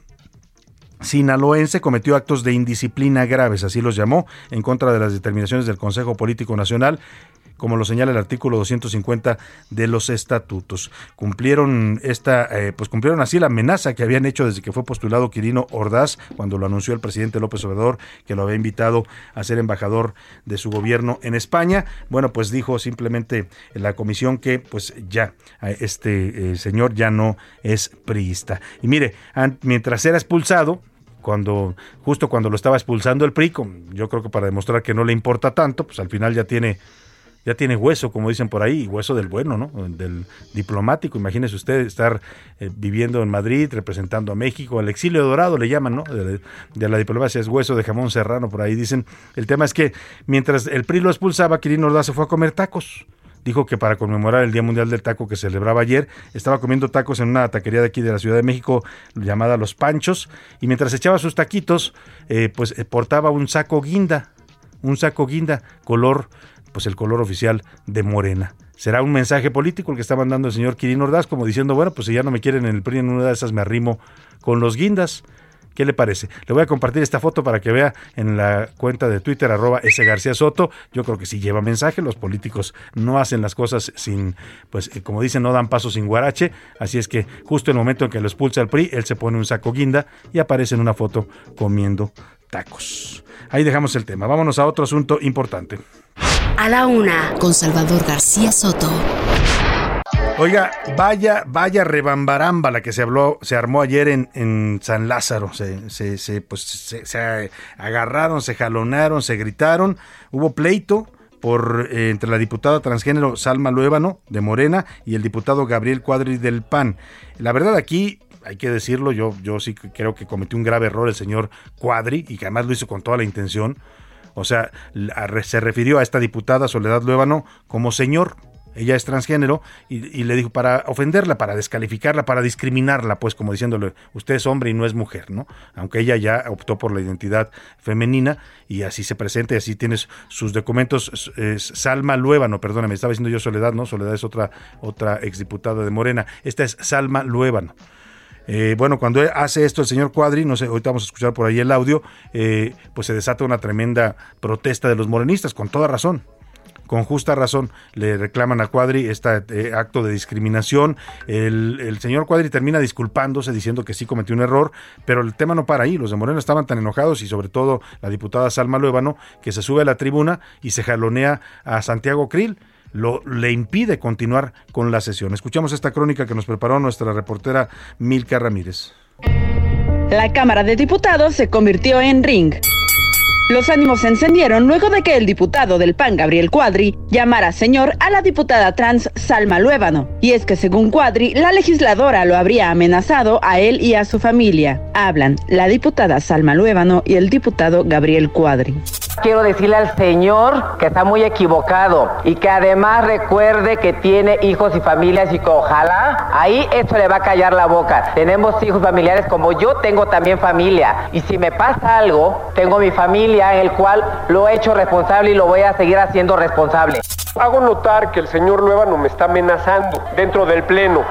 sinaloense cometió actos de indisciplina graves, así los llamó, en contra de las determinaciones del Consejo Político Nacional como lo señala el artículo 250 de los estatutos. Cumplieron esta, eh, pues cumplieron así la amenaza que habían hecho desde que fue postulado Quirino Ordaz, cuando lo anunció el presidente López Obrador, que lo había invitado a ser embajador de su gobierno en España. Bueno, pues dijo simplemente la comisión que pues ya eh, este eh, señor ya no es priista. Y mire, mientras era expulsado, cuando justo cuando lo estaba expulsando el PRI, yo creo que para demostrar que no le importa tanto, pues al final ya tiene ya tiene hueso, como dicen por ahí, hueso del bueno, ¿no? Del diplomático. Imagínese usted estar eh, viviendo en Madrid, representando a México, el exilio dorado le llaman, ¿no? De, de la diplomacia es hueso de jamón serrano, por ahí dicen. El tema es que mientras el PRI lo expulsaba, Quirino Ordaz se fue a comer tacos. Dijo que para conmemorar el Día Mundial del Taco que celebraba ayer, estaba comiendo tacos en una taquería de aquí de la Ciudad de México llamada Los Panchos, y mientras echaba sus taquitos, eh, pues eh, portaba un saco guinda, un saco guinda, color, pues el color oficial de Morena. Será un mensaje político el que está mandando el señor Quirino Ordaz, como diciendo, bueno, pues si ya no me quieren en el PRI en una de esas me arrimo con los guindas. ¿Qué le parece? Le voy a compartir esta foto para que vea en la cuenta de Twitter, arroba S. García Soto. Yo creo que sí lleva mensaje. Los políticos no hacen las cosas sin, pues eh, como dicen, no dan paso sin guarache. Así es que justo el momento en que lo expulsa el PRI, él se pone un saco guinda y aparece en una foto comiendo tacos. Ahí dejamos el tema. Vámonos a otro asunto importante. A la una, con Salvador García Soto. Oiga, vaya, vaya rebambaramba la que se habló, se armó ayer en, en San Lázaro. Se, se, se, pues, se, se agarraron, se jalonaron, se gritaron. Hubo pleito por eh, entre la diputada transgénero Salma Luébano de Morena y el diputado Gabriel Cuadri del PAN. La verdad aquí hay que decirlo, yo, yo sí creo que cometió un grave error el señor Cuadri y que además lo hizo con toda la intención. O sea, se refirió a esta diputada Soledad Luébano como señor. Ella es transgénero y, le dijo para ofenderla, para descalificarla, para discriminarla, pues como diciéndole, usted es hombre y no es mujer, ¿no? Aunque ella ya optó por la identidad femenina y así se presenta y así tienes sus documentos. Es Salma Luébano, perdóname, estaba diciendo yo Soledad, ¿no? Soledad es otra, otra exdiputada de Morena. Esta es Salma Luébano. Eh, bueno, cuando hace esto el señor Cuadri, no sé, ahorita vamos a escuchar por ahí el audio, eh, pues se desata una tremenda protesta de los morenistas, con toda razón. Con justa razón le reclaman a Cuadri este eh, acto de discriminación. El, señor Cuadri termina disculpándose, diciendo que sí cometió un error, pero el tema no para ahí. Los de Morena estaban tan enojados y sobre todo la diputada Salma Luébano, que se sube a la tribuna y se jalonea a Santiago Krill lo, le impide continuar con la sesión. Escuchamos esta crónica que nos preparó nuestra reportera Milka Ramírez. La Cámara de Diputados se convirtió en ring. Los ánimos se encendieron luego de que el diputado del PAN, Gabriel Cuadri, llamara señor a la diputada trans Salma Luébano. Y es que según Cuadri, la legisladora lo habría amenazado a él y a su familia. Hablan la diputada Salma Luébano y el diputado Gabriel Cuadri. Quiero decirle al señor que está muy equivocado y que además recuerde que tiene hijos y familias y que ojalá ahí esto le va a callar la boca. Tenemos hijos familiares como yo tengo también familia y si me pasa algo, tengo mi familia en el cual lo he hecho responsable y lo voy a seguir haciendo responsable. Hago notar que el señor Luébano me está amenazando dentro del Pleno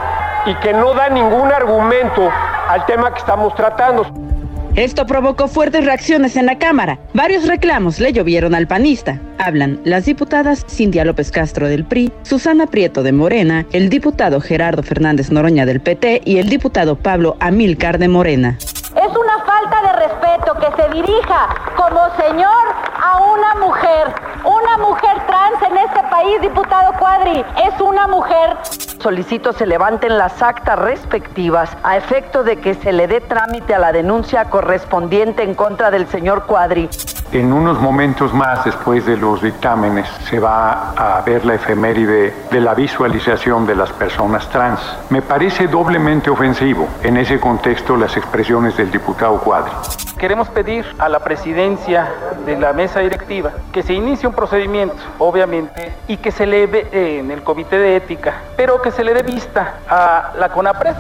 y que no da ningún argumento al tema que estamos tratando. Esto provocó fuertes reacciones en la Cámara. Varios reclamos le llovieron al panista. Hablan las diputadas Cintia López Castro del PRI, Susana Prieto de Morena, el diputado Gerardo Fernández Noroña del PT y el diputado Pablo Amílcar de Morena. Es una que se dirija como señor a una mujer. Una mujer trans en este país, diputado Cuadri, es una mujer. Solicito se levanten las actas respectivas a efecto de que se le dé trámite a la denuncia correspondiente en contra del señor Cuadri. En unos momentos más después de los dictámenes se va a ver la efeméride de la visualización de las personas trans. Me parece doblemente ofensivo en ese contexto las expresiones del diputado Cuadri. Queremos pedir a la presidencia de la mesa directiva que se inicie un procedimiento, obviamente, y que se le ve en el comité de ética, pero que se le dé vista a la CONAPRED.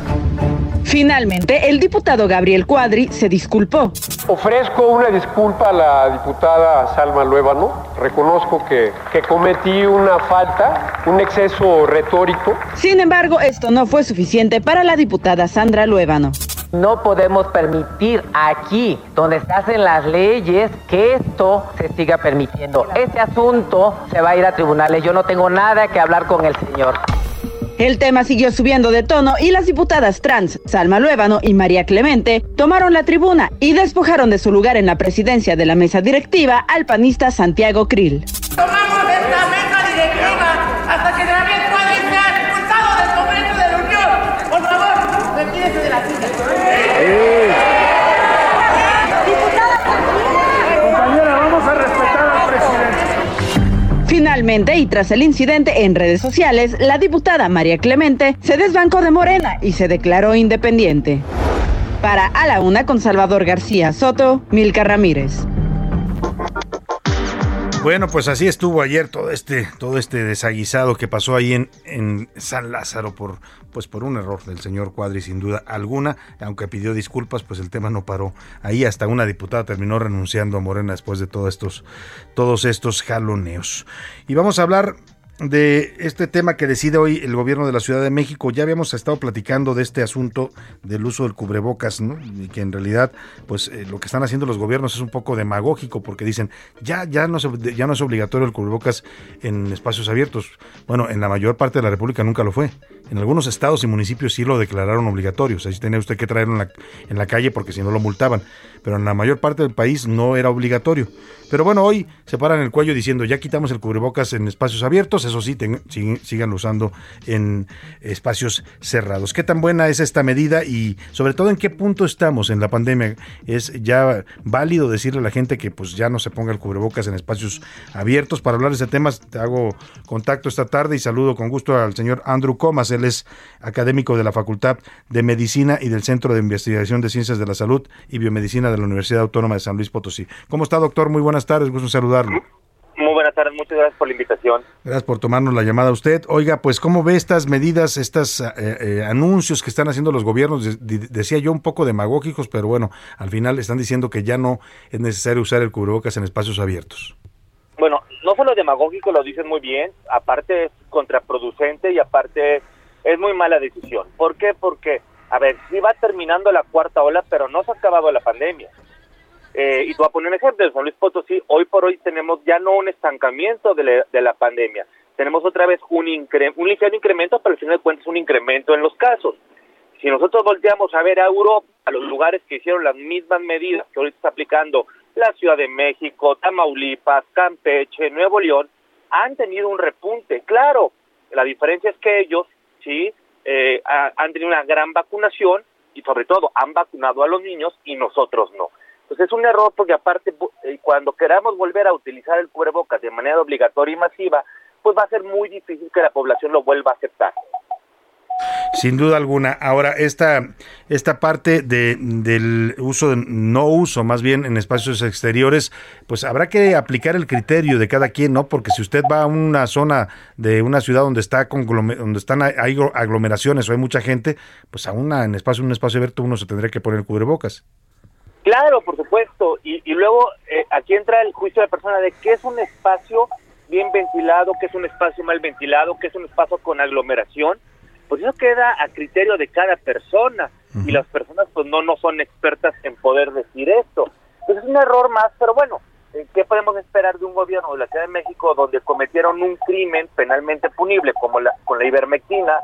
Finalmente, el diputado Gabriel Cuadri se disculpó. Ofrezco una disculpa a la diputada Salma Luébano. Reconozco que, que cometí una falta, un exceso retórico. Sin embargo, esto no fue suficiente para la diputada Sandra Luébano. No podemos permitir aquí, donde se hacen las leyes, que esto se siga permitiendo. Este asunto se va a ir a tribunales. Yo no tengo nada que hablar con el señor. El tema siguió subiendo de tono y las diputadas trans, Salma Luébano y María Clemente, tomaron la tribuna y despojaron de su lugar en la presidencia de la mesa directiva al panista Santiago Krill. Tomamos esta mesa directiva hasta que Gabriel Cuadri sea expulsado del Congreso de la Unión. Por favor, retírese de la silla. Compañera, vamos a respetar al presidente. Finalmente, y tras el incidente en redes sociales, la diputada María Clemente se desbancó de Morena y se declaró independiente. Para A la Una con Salvador García Soto, Milka Ramírez. Bueno, pues así estuvo ayer todo este, todo este desaguisado que pasó ahí en, en San Lázaro por, pues por un error del señor Cuadri, sin duda alguna. Aunque pidió disculpas, pues el tema no paró. Ahí hasta una diputada terminó renunciando a Morena después de todos estos, todos estos jaloneos. Y vamos a hablar de este tema que decide hoy el gobierno de la Ciudad de México. Ya habíamos estado platicando de este asunto del uso del cubrebocas, ¿no? Y que en realidad, pues eh, lo que están haciendo los gobiernos es un poco demagógico porque dicen, ya, ya, no, se- ya no es obligatorio el cubrebocas en espacios abiertos. Bueno, en la mayor parte de la República nunca lo fue. En algunos estados y municipios sí lo declararon obligatorio. O sea, sí tenía usted que traerlo en la, en la calle porque si no lo multaban. Pero en la mayor parte del país no era obligatorio. Pero bueno, hoy se paran el cuello diciendo, ya quitamos el cubrebocas en espacios abiertos, eso sí, sigan usando en espacios cerrados. ¿Qué tan buena es esta medida y sobre todo en qué punto estamos en la pandemia? ¿Es ya válido decirle a la gente que pues ya no se ponga el cubrebocas en espacios abiertos? Para hablar de ese tema, te hago contacto esta tarde y saludo con gusto al señor Andrew Comas. Él es académico de la Facultad de Medicina y del Centro de Investigación de Ciencias de la Salud y Biomedicina de la Universidad Autónoma de San Luis Potosí. ¿Cómo está, doctor? Muy buenas tardes, gusto saludarlo. Muy buenas tardes, muchas gracias por la invitación. Gracias por tomarnos la llamada a usted. Oiga, pues ¿cómo ve estas medidas, estos eh, eh, anuncios que están haciendo los gobiernos? decía yo un poco demagógicos, pero bueno, al final están diciendo que ya no es necesario usar el cubrebocas en espacios abiertos. Bueno, no solo demagógico, lo dicen muy bien, aparte es contraproducente y aparte es muy mala decisión. ¿Por qué? Porque, a ver, sí va terminando la cuarta ola, pero no se ha acabado la pandemia. Eh, y te voy a poner un ejemplo, en San Luis Potosí, hoy por hoy tenemos ya no un estancamiento de, la, pandemia, tenemos otra vez un, un ligero incremento, pero al final de cuentas un incremento en los casos. Si nosotros volteamos a ver a Europa, a los lugares que hicieron las mismas medidas que ahorita está aplicando la Ciudad de México, Tamaulipas, Campeche, Nuevo León, han tenido un repunte. Claro, la diferencia es que ellos, sí, eh, han tenido una gran vacunación y sobre todo han vacunado a los niños y nosotros no. Pues es un error porque aparte eh, cuando queramos volver a utilizar el cubrebocas de manera obligatoria y masiva, pues va a ser muy difícil que la población lo vuelva a aceptar. Sin duda alguna. Ahora, esta, esta parte de, del uso, no uso, más bien en espacios exteriores, pues habrá que aplicar el criterio de cada quien, ¿no? Porque si usted va a una zona de una ciudad donde está donde están hay aglomeraciones o hay mucha gente, pues a una en espacio un espacio abierto uno se tendría que poner cubrebocas. Claro, por supuesto. Y, y luego eh, aquí entra el juicio de la persona de qué es un espacio bien ventilado, qué es un espacio mal ventilado, qué es un espacio con aglomeración. Pues eso queda a criterio de cada persona. Y las personas pues no, no son expertas en poder decir esto. Pues es un error más, pero bueno, eh, ¿qué podemos esperar de un gobierno de la Ciudad de México donde cometieron un crimen penalmente punible como la, con la ivermectina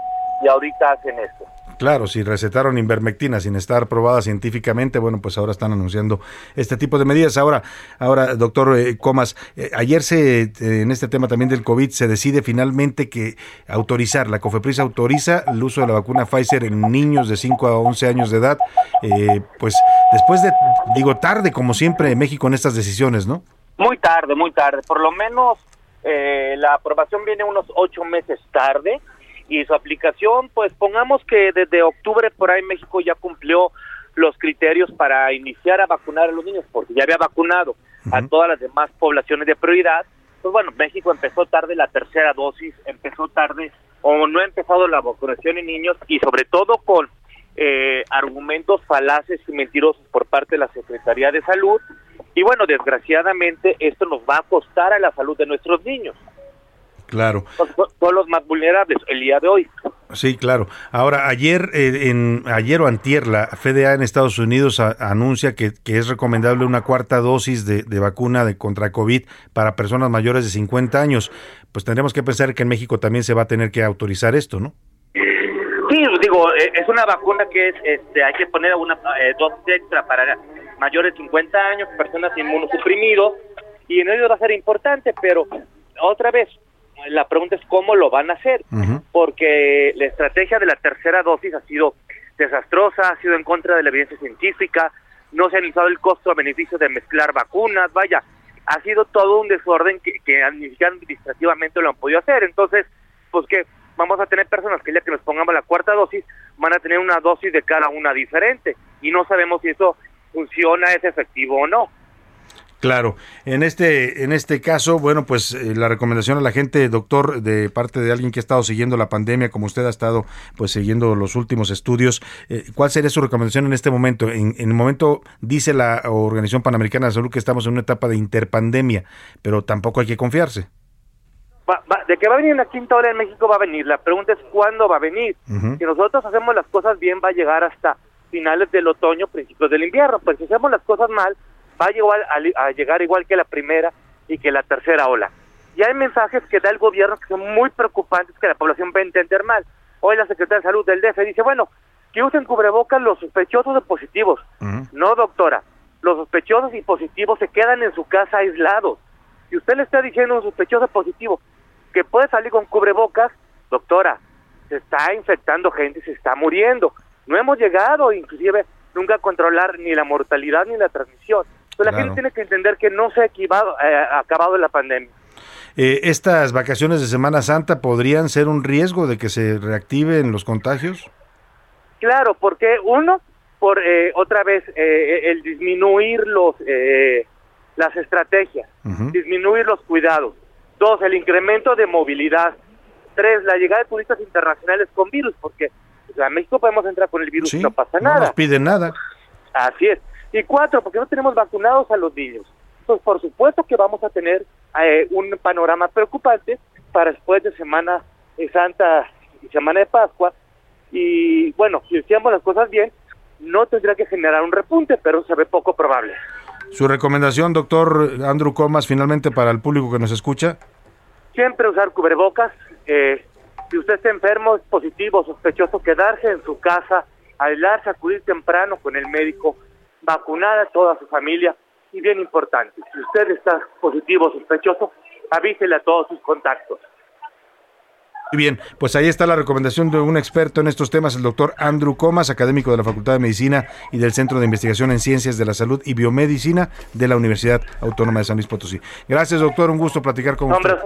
y ahorita hacen esto? Claro, si recetaron invermectina sin estar probada científicamente, bueno, pues ahora están anunciando este tipo de medidas. Ahora, ahora, doctor eh, Comas, eh, ayer se, eh, en este tema también del COVID, se decide finalmente que autorizar, la COFEPRIS autoriza el uso de la vacuna Pfizer en niños de 5 a 11 años de edad, pues después de, digo, tarde como siempre en México en estas decisiones, ¿no? Muy tarde, muy tarde. Por lo menos la aprobación viene unos ocho meses tarde y su aplicación, pues pongamos que desde octubre por ahí México ya cumplió los criterios para iniciar a vacunar a los niños, porque ya había vacunado a todas las demás poblaciones de prioridad. Pues bueno, México empezó tarde la tercera dosis, empezó tarde o no ha empezado la vacunación en niños y sobre todo con eh, argumentos falaces y mentirosos por parte de la Secretaría de Salud. Y bueno, desgraciadamente esto nos va a costar a la salud de nuestros niños. Claro. Son, los más vulnerables el día de hoy. Sí, claro. Ahora, ayer, eh, en, ayer o antier, la FDA en Estados Unidos anuncia que, es recomendable una cuarta dosis de, vacuna de contra COVID para personas mayores de 50 años. Pues tendremos que pensar que en México también se va a tener que autorizar esto, ¿no? Sí, digo, eh, es una vacuna que es, este, hay que poner una eh, dosis extra para mayores de 50 años, personas inmunosuprimidos, y en ello va a ser importante, pero otra vez, la pregunta es cómo lo van a hacer, porque la estrategia de la tercera dosis ha sido desastrosa, ha sido en contra de la evidencia científica, no se ha analizado el costo-beneficio de mezclar vacunas, vaya, ha sido todo un desorden que, que administrativamente lo han podido hacer. Entonces, pues que vamos a tener personas que ya que nos pongamos la cuarta dosis, van a tener una dosis de cada una diferente y no sabemos si eso funciona, es efectivo o no. Claro, en este, en este caso, bueno, pues eh, la recomendación a la gente, doctor, de parte de alguien que ha estado siguiendo la pandemia, como usted ha estado pues siguiendo los últimos estudios, eh, ¿cuál sería su recomendación en este momento? En, el momento dice la Organización Panamericana de Salud que estamos en una etapa de interpandemia, pero tampoco hay que confiarse. de que va a venir una quinta hora en México va a venir. La pregunta es cuándo va a venir. Si nosotros hacemos las cosas bien, va a llegar hasta finales del otoño, principios del invierno. Pues si hacemos las cosas mal, va a llegar, a, llegar igual que la primera y que la tercera ola. Y hay mensajes que da el gobierno que son muy preocupantes que la población va a entender mal. Hoy la Secretaría de Salud del DF dice, bueno, que usen cubrebocas los sospechosos de positivos. No, doctora, los sospechosos y positivos se quedan en su casa aislados. Si usted le está diciendo un sospechoso positivo, que puede salir con cubrebocas, doctora, se está infectando gente, se está muriendo. No hemos llegado, inclusive, nunca a controlar ni la mortalidad ni la transmisión. Entonces la gente tiene que entender que no se ha acabado, eh, acabado la pandemia. Eh, ¿Estas vacaciones de Semana Santa podrían ser un riesgo de que se reactiven los contagios? Claro, porque uno, por eh, otra vez, eh, el disminuir los las estrategias, disminuir los cuidados. Dos, el incremento de movilidad. Tres, la llegada de turistas internacionales con virus, porque a México podemos entrar con el virus y no pasa nada. No nos piden nada. Así es. Y cuatro, porque no tenemos vacunados a los niños. Entonces, por supuesto que vamos a tener eh, un panorama preocupante para después de Semana Santa y Semana de Pascua. Y bueno, si hacíamos las cosas bien, no tendría que generar un repunte, pero se ve poco probable. Su recomendación, doctor Andrew Comas, finalmente para el público que nos escucha. Siempre usar cubrebocas. Eh, si usted está enfermo, es positivo, sospechoso, quedarse en su casa, aislarse, acudir temprano con el médico, vacunar a toda su familia y bien importante, si usted está positivo o sospechoso, avísele a todos sus contactos. Muy bien, pues ahí está la recomendación de un experto en estos temas, el doctor Andrew Comas, académico de la Facultad de Medicina y del Centro de Investigación en Ciencias de la Salud y Biomedicina de la Universidad Autónoma de San Luis Potosí. Gracias, doctor, un gusto platicar con usted.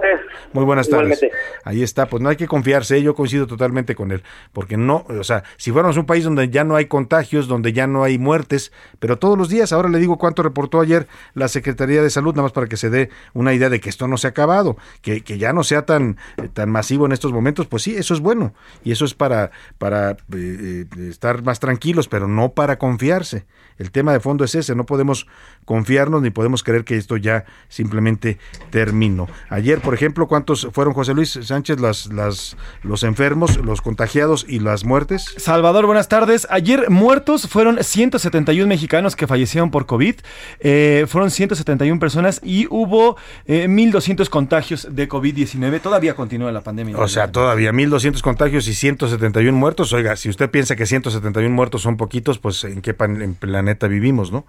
Muy buenas tardes. Ahí está, pues no hay que confiarse, yo coincido totalmente con él, porque no, o sea, si fuéramos un país donde ya no hay contagios, donde ya no hay muertes, pero todos los días, ahora le digo cuánto reportó ayer la Secretaría de Salud, nada más para que se dé una idea de que esto no se ha acabado, que, que ya no sea tan, tan masivo en estos momentos, pues sí, eso es bueno y eso es para, para eh, eh, estar más tranquilos, pero no para confiarse. El tema de fondo es ese, no podemos confiarnos ni podemos creer que esto ya simplemente terminó. Ayer, por ejemplo, ¿cuántos fueron, José Luis Sánchez, las, las, los enfermos, los contagiados y las muertes? Salvador, buenas tardes. Ayer muertos fueron 171 mexicanos que fallecieron por COVID, eh, fueron 171 personas y hubo 1.200 contagios de COVID-19. Todavía continúa la pandemia. O sea, todavía 1.200 contagios y 171 muertos. Oiga, si usted piensa que 171 muertos son poquitos, pues en qué planeta vivimos, ¿no?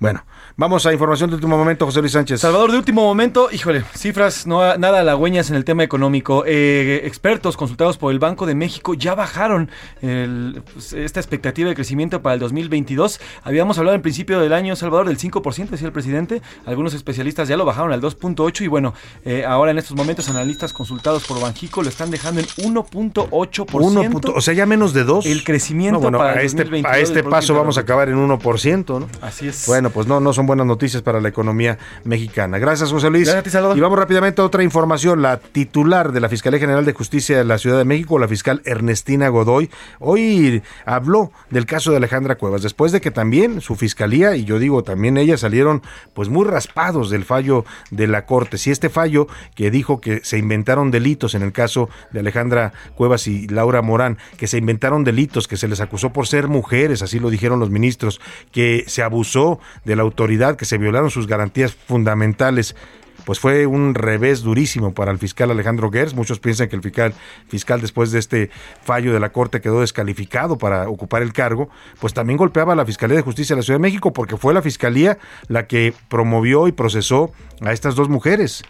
Bueno, vamos a información de último momento, José Luis Sánchez. Salvador, de último momento, híjole, cifras no nada halagüeñas en el tema económico. Eh, expertos consultados por el Banco de México ya bajaron pues, esta expectativa de crecimiento para el 2022. Habíamos hablado al principio del año, Salvador, del 5%, decía el presidente. Algunos especialistas ya lo bajaron al 2.8% y bueno, eh, ahora en estos momentos analistas consultados por Banjico lo están dejando en 1.8%. o sea, ya menos de 2. El crecimiento bueno, para a este, a este paso vamos a acabar en 1%, ¿no? Así es. Bueno, pues no, no son buenas noticias para la economía mexicana. Gracias, José Luis. Y vamos rápidamente a otra información. La titular de la Fiscalía General de Justicia de la Ciudad de México, la fiscal Ernestina Godoy, hoy habló del caso de Alejandra Cuevas, después de que también su fiscalía, y yo digo también ella, salieron pues muy raspados del fallo de la Corte. Si este fallo que dijo que se inventaron delitos en el caso de Alejandra Cuevas y Laura Morán, que se inventaron delitos, que se les acusó por ser mujeres, así lo dijeron los ministros, que se abusó de la autoridad, que se violaron sus garantías fundamentales. Pues fue un revés durísimo para el fiscal Alejandro Gers. Muchos piensan que el fiscal, fiscal después de este fallo de la Corte quedó descalificado para ocupar el cargo, pues también golpeaba a la Fiscalía de Justicia de la Ciudad de México porque fue la Fiscalía la que promovió y procesó a estas dos mujeres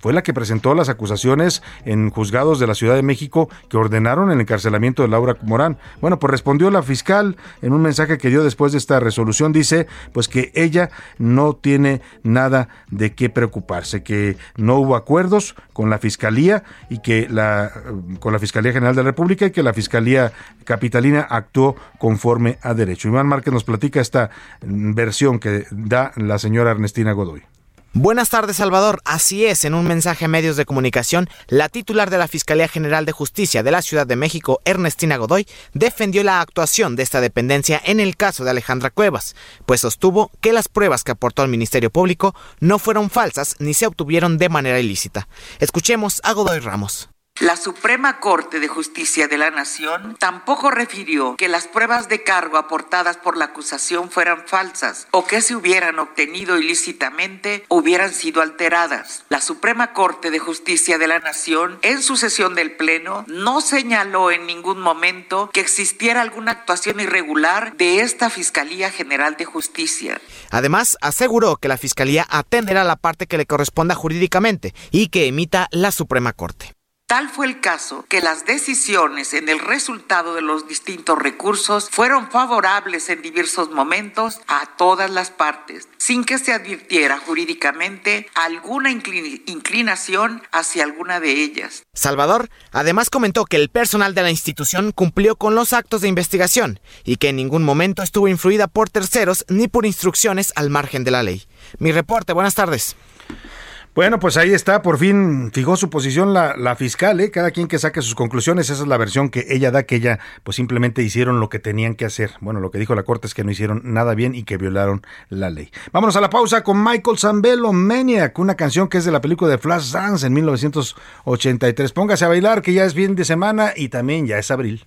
fue la que presentó las acusaciones en juzgados de la Ciudad de México que ordenaron el encarcelamiento de Laura Morán. Bueno, pues respondió la fiscal en un mensaje que dio después de esta resolución, dice pues que ella no tiene nada de qué preocuparse, que no hubo acuerdos con la Fiscalía y que la con la Fiscalía General de la República y que la Fiscalía Capitalina actuó conforme a derecho. Iván Márquez nos platica esta versión que da la señora Ernestina Godoy. Buenas tardes, Salvador. Así es, en un mensaje a medios de comunicación, la titular de la Fiscalía General de Justicia de la Ciudad de México, Ernestina Godoy, defendió la actuación de esta dependencia en el caso de Alejandra Cuevas, pues sostuvo que las pruebas que aportó el Ministerio Público no fueron falsas ni se obtuvieron de manera ilícita. Escuchemos a Godoy Ramos. La Suprema Corte de Justicia de la Nación tampoco refirió que las pruebas de cargo aportadas por la acusación fueran falsas o que se hubieran obtenido ilícitamente hubieran sido alteradas. La Suprema Corte de Justicia de la Nación en su sesión del Pleno no señaló en ningún momento que existiera alguna actuación irregular de esta Fiscalía General de Justicia. Además, aseguró que la Fiscalía atenderá la parte que le corresponda jurídicamente y que emita la Suprema Corte. Tal fue el caso que las decisiones en el resultado de los distintos recursos fueron favorables en diversos momentos a todas las partes, sin que se advirtiera jurídicamente alguna inclinación hacia alguna de ellas. Salvador además comentó que el personal de la institución cumplió con los actos de investigación y que en ningún momento estuvo influida por terceros ni por instrucciones al margen de la ley. Mi reporte, buenas tardes. Bueno, pues ahí está, por fin fijó su posición la, la, fiscal, ¿eh? cada quien que saque sus conclusiones, esa es la versión que ella da, que ella pues simplemente hicieron lo que tenían que hacer. Bueno, lo que dijo la Corte es que no hicieron nada bien y que violaron la ley. Vámonos a la pausa con Michael Zambello, Maniac, una canción que es de la película de Flash Dance en 1983. Póngase a bailar, que ya es bien de semana y también ya es abril.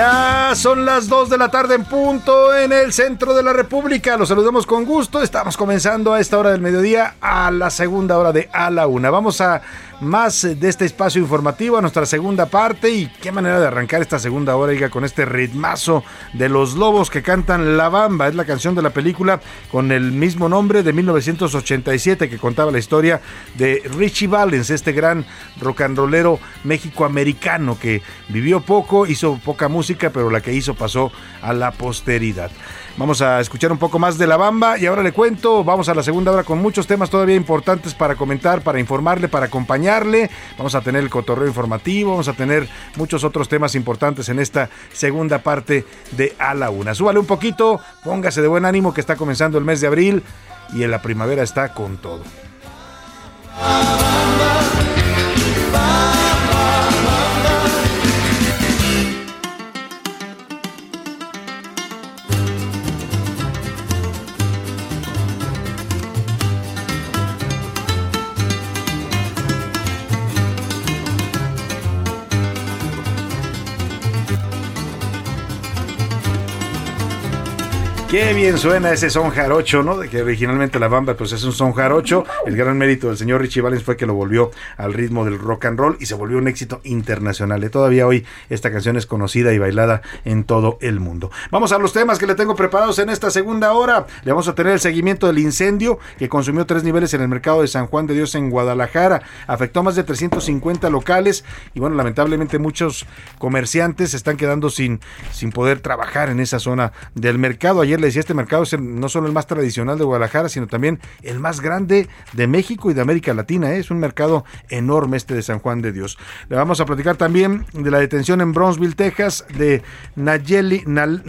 Ya son las 2 de la tarde en punto en el centro de la República. Los saludamos con gusto. Estamos comenzando a esta hora del mediodía a la segunda hora de a la una. Vamos a más de este espacio informativo a nuestra segunda parte y qué manera de arrancar esta segunda hora, diga, con este ritmazo de los lobos que cantan La Bamba. Es la canción de la película con el mismo nombre de 1987 que contaba la historia de Richie Valens, este gran rock and rollero mexicoamericano que vivió poco, hizo poca música, pero la que hizo pasó a la posteridad. Vamos a escuchar un poco más de La Bamba y ahora le cuento, vamos a la segunda hora con muchos temas todavía importantes para comentar, para informarle, para acompañarle. Vamos a tener el cotorreo informativo, vamos a tener muchos otros temas importantes en esta segunda parte de A la Una. Súbale un poquito, póngase de buen ánimo que está comenzando el mes de abril y en la primavera está con todo. Qué bien suena ese son jarocho, ¿no? De que originalmente la bamba pues es un son jarocho. El gran mérito del señor Richie Valens fue que lo volvió al ritmo del rock and roll y se volvió un éxito internacional. Y todavía hoy esta canción es conocida y bailada en todo el mundo. Vamos a los temas que le tengo preparados en esta segunda hora. Le vamos a tener el seguimiento del incendio que consumió tres niveles en el mercado de San Juan de Dios en Guadalajara. Afectó a más de 350 locales y bueno, lamentablemente muchos comerciantes se están quedando sin, sin poder trabajar en esa zona del mercado. Ayer le decía, este mercado es no solo el más tradicional de Guadalajara, sino también el más grande de México y de América Latina. ¿eh? Es un mercado enorme este de San Juan de Dios. Le vamos a platicar también de la detención en Brownsville, Texas, de Nayeli, Nal-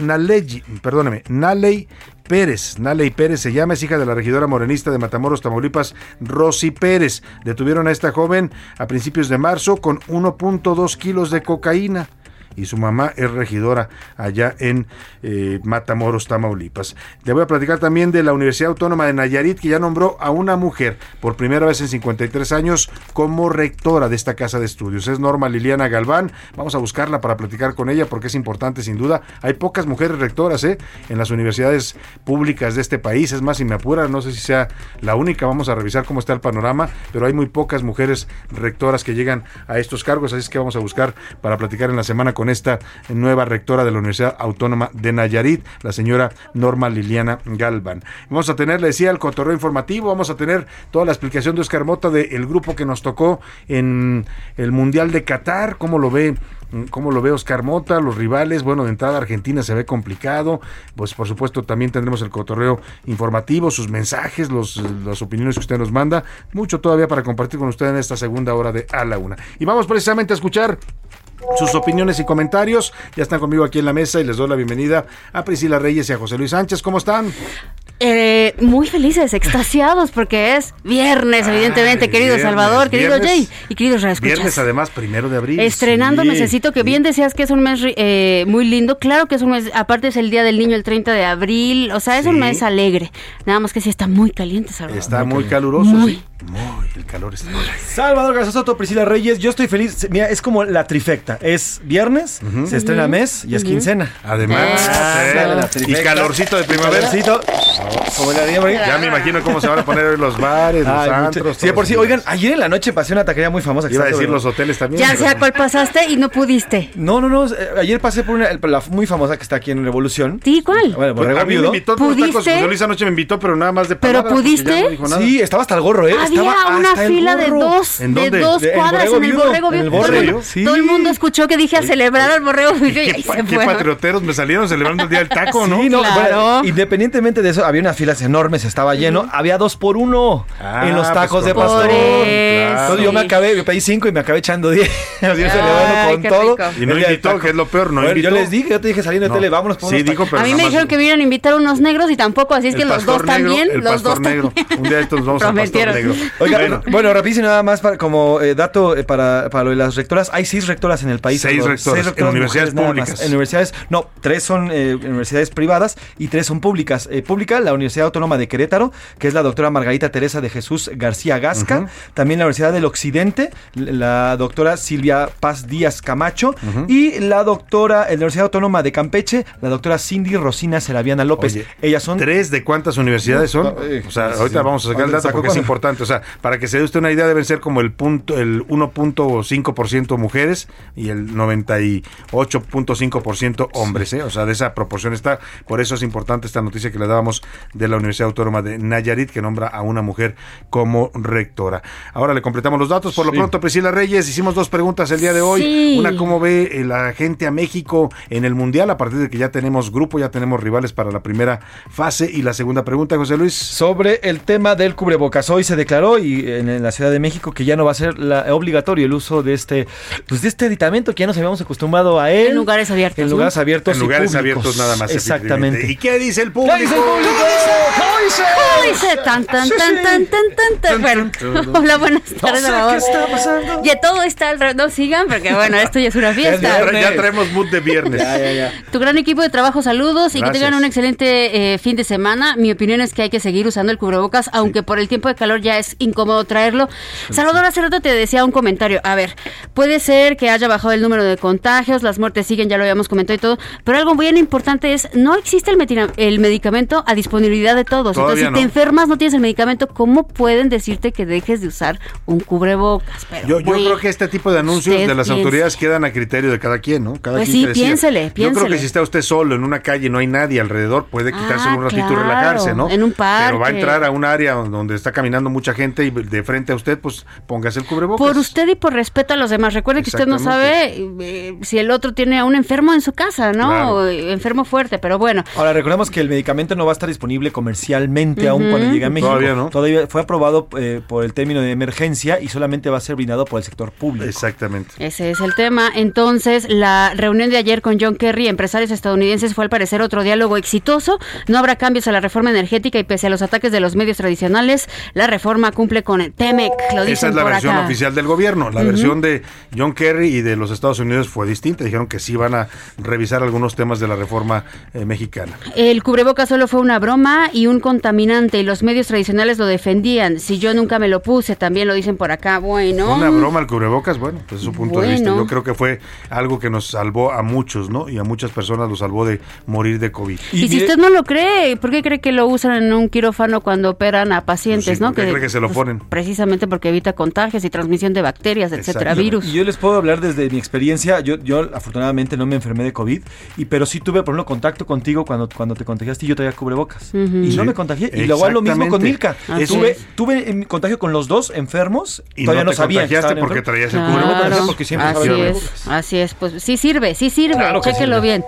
perdóneme, Naley Pérez, Naley Pérez se llama, es hija de la regidora morenista de Matamoros, Tamaulipas, Rosy Pérez. Detuvieron a esta joven a principios de marzo con 1.2 kilos de cocaína y su mamá es regidora allá en eh, Matamoros, Tamaulipas. Le voy a platicar también de la Universidad Autónoma de Nayarit, que ya nombró a una mujer por primera vez en 53 años como rectora de esta casa de estudios. Es Norma Liliana Galván. Vamos a buscarla para platicar con ella porque es importante sin duda. Hay pocas mujeres rectoras ¿eh? en las universidades públicas de este país. Es más, si me apura, no sé si sea la única. Vamos a revisar cómo está el panorama, pero hay muy pocas mujeres rectoras que llegan a estos cargos. Así es que vamos a buscar para platicar en la semana con esta nueva rectora de la Universidad Autónoma de Nayarit, la señora Norma Liliana Galván. Vamos a tener, le decía, el cotorreo informativo, vamos a tener toda la explicación de Oscar Mota del grupo que nos tocó en el Mundial de Qatar, cómo lo ve cómo lo ve Oscar Mota, los rivales, bueno, de entrada Argentina se ve complicado, pues por supuesto también tendremos el cotorreo informativo, sus mensajes, los, las opiniones que usted nos manda, mucho todavía para compartir con usted en esta segunda hora de A la Una. Y vamos precisamente a escuchar sus opiniones y comentarios. Ya están conmigo aquí en la mesa y les doy la bienvenida a Priscila Reyes y a José Luis Sánchez. ¿Cómo están? Eh, muy felices, extasiados, porque es viernes, evidentemente, Ay, querido viernes, Salvador, querido viernes. Jay y queridos reescuchas. Viernes además, primero de abril. Estrenando Sí. Mesecito, que bien decías que es un mes eh, muy lindo. Claro que es un mes, aparte es el Día del Niño el 30 de abril, o sea, es un mes alegre. Nada más que sí está muy caliente, Salvador. Está muy caluroso, Muy. sí. Muy, el calor está. Salvador García Soto, Priscila Reyes, yo estoy feliz. Mira, es como la trifecta. Es viernes, se estrena mes y es quincena. Además, Ah, sale la y calorcito de primavera. Calorcito. Como la. Ya me imagino cómo se van a poner hoy los bares, los Ay, antros. Sí, de por sí. Oigan, ayer en la noche pasé una taquería muy famosa. que Iba a decir los hoteles también. Ya pero- sé a cuál pasaste y no pudiste. No, no, no. eh, Ayer pasé por una, la muy famosa que está aquí en Revolución. ¿Sí? ¿Cuál? Bueno, a mí me invitó ¿Pudiste? José Luis anoche me invitó, pero nada más de ¿Pero palabra, porque ya pudiste? no. Sí, estaba hasta el gorro, ¿eh? Había Estaba una hasta fila de dos, ¿En de dónde? dos cuadras Borrego en el borrego Viudo. Todo, el mundo- sí. El escuchó que dije a celebrar al borrego y ¿Qué, se qué patrioteros me salieron celebrando el Día del Taco, ¿no? Sí, no, Claro. bueno, independientemente de eso, había unas filas enormes, estaba lleno, había dos por uno Ah, en los pues tacos de con pastor. razón. Entonces yo me acabé, yo pedí cinco y me acabé echando diez. Así Ay, celebrando con todo. rico. Y no El invitó, que es lo peor, no Bueno, invitó. Yo les dije, yo te dije saliendo No. de tele, vámonos por Sí, dijo, pero A mí me dijeron que vinieran a invitar unos negros y tampoco, así es que El los dos también. El los dos negro. también. Un día de estos nos vamos al pastor negro. Oiga, Bueno, bueno, rapidísimo nada más para, como eh, dato eh, para, para lo de las rectoras. Hay seis rectoras en el país. Seis rectoras, en universidades públicas. En universidades, no, tres son eh, universidades privadas y tres son públicas. Eh, pública, la Universidad Autónoma de Querétaro, que es la doctora Margarita Teresa de Jesús García Gasca. También la Universidad del Occidente, la doctora Silvia Paz Díaz Camacho. Y la doctora, en la Universidad Autónoma de Campeche, la doctora Cindy Rosina Seraviana López. Oye, Ellas son ¿Tres de cuántas universidades son? Eh, O sea, ahorita sí. vamos a sacar el dato porque es importante. O sea, para que se dé usted una idea, deben ser como el punto, el 1.5% mujeres y el 98.5% hombres. ¿eh? O sea, de esa proporción está. Por eso es importante esta noticia que le dábamos de la Universidad Autónoma de Nayarit, que nombra a una mujer como rectora. Ahora le completamos los datos. Por lo pronto, Priscila Reyes, hicimos dos preguntas el día de hoy. Sí. Una, ¿cómo ve eh, la gente a México en el Mundial? A partir de que ya tenemos grupo, ya tenemos rivales para la primera fase. Y la segunda pregunta, José Luis. sobre el tema del cubrebocas. Hoy se declaró y en, en la Ciudad de México que ya no va a ser la- obligatorio el uso de este, pues de este aditamento que ya nos habíamos acostumbrado a él. En lugares abiertos. En lugares abiertos. En y lugares públicos. abiertos nada más. Exactamente. ¿Y qué dice el público? ¿Qué dice el público? Dice tan tan tan tan tan tan Bueno, hola, buenas tardes. No sé qué está pasando. Ya todo está alrededor. No sigan, porque bueno, esto ya es una fiesta. ya traemos mood de viernes. Tu gran equipo de trabajo, saludos y que tengan un excelente eh, fin de semana. Mi opinión es que hay que seguir usando el cubrebocas, aunque por el tiempo de calor ya es incómodo traerlo. Salvador, hace rato te decía un comentario. A ver, puede ser que haya bajado el número de contagios, las muertes siguen, ya lo habíamos comentado y todo, pero algo bien importante es, no existe el, medicamento a disponibilidad de todos. Todavía Entonces, si te enfermas, no tienes el medicamento, ¿cómo pueden decirte que dejes de usar un cubrebocas? Pero Yo, yo creo que este tipo de anuncios de las piense. autoridades quedan a criterio de cada quien, ¿no? Cada Pues quien sí, decida. piénsele, Yo creo que piénsele. si está usted solo en una calle y no hay nadie alrededor, puede quitarse Ah, un ratito y relajarse, ¿no? en un Pero va a parque. entrar a un área donde está caminando mucha gente y de frente a usted, pues póngase el cubrebocas. Por usted y por respeto a los demás. Recuerde que usted no sabe eh, si el otro tiene a un enfermo en su casa, ¿no? Claro. Eh, enfermo fuerte, pero bueno. Ahora, recordemos que el medicamento no va a estar disponible comercialmente aún cuando llegue a México. Todavía no. Todavía fue aprobado eh, por el término de emergencia y solamente va a ser brindado por el sector público. Exactamente. Ese es el tema. Entonces, la reunión de ayer con John Kerry, empresarios estadounidenses, fue al parecer otro diálogo exitoso. No habrá cambios a la reforma energética y pese a los ataques de los medios tradicionales, la reforma cumple con el TEMEC. Lo Esa es la por versión acá. oficial del gobierno. La versión de John Kerry y de los Estados Unidos fue distinta. Dijeron que sí van a revisar algunos temas de la reforma eh, mexicana. El cubreboca solo fue una broma y un contaminante y los medios tradicionales lo defendían. Si yo nunca me lo puse, también lo dicen por acá. Bueno. Una broma al cubrebocas, bueno, pues es su punto de vista. Yo creo que fue algo que nos salvó a muchos, ¿no? Y a muchas personas lo salvó de morir de COVID. Y, si usted no lo cree, ¿por qué cree que lo usan en un quirófano cuando operan a pacientes, Pues Sí, no? ¿por qué cree que se lo ponen? Precisamente porque evita contagios y transmisión de bacterias, etcétera, virus. Y yo les puedo hablar desde mi experiencia. Yo, yo afortunadamente no me enfermé de COVID, y pero sí tuve, por ejemplo, contacto contigo cuando, cuando te contagiaste y yo traía cubrebocas. Y no me contagié. Y luego lo mismo con. Milka. Así Tuve, tuve en- contagio con los dos enfermos. Y todavía no sabía. contagiaste porque enfermos. traías el Claro, cubrebocas. porque siempre así es, así es, pues sí sirve, sí sirve, Claro que chéquelo bien.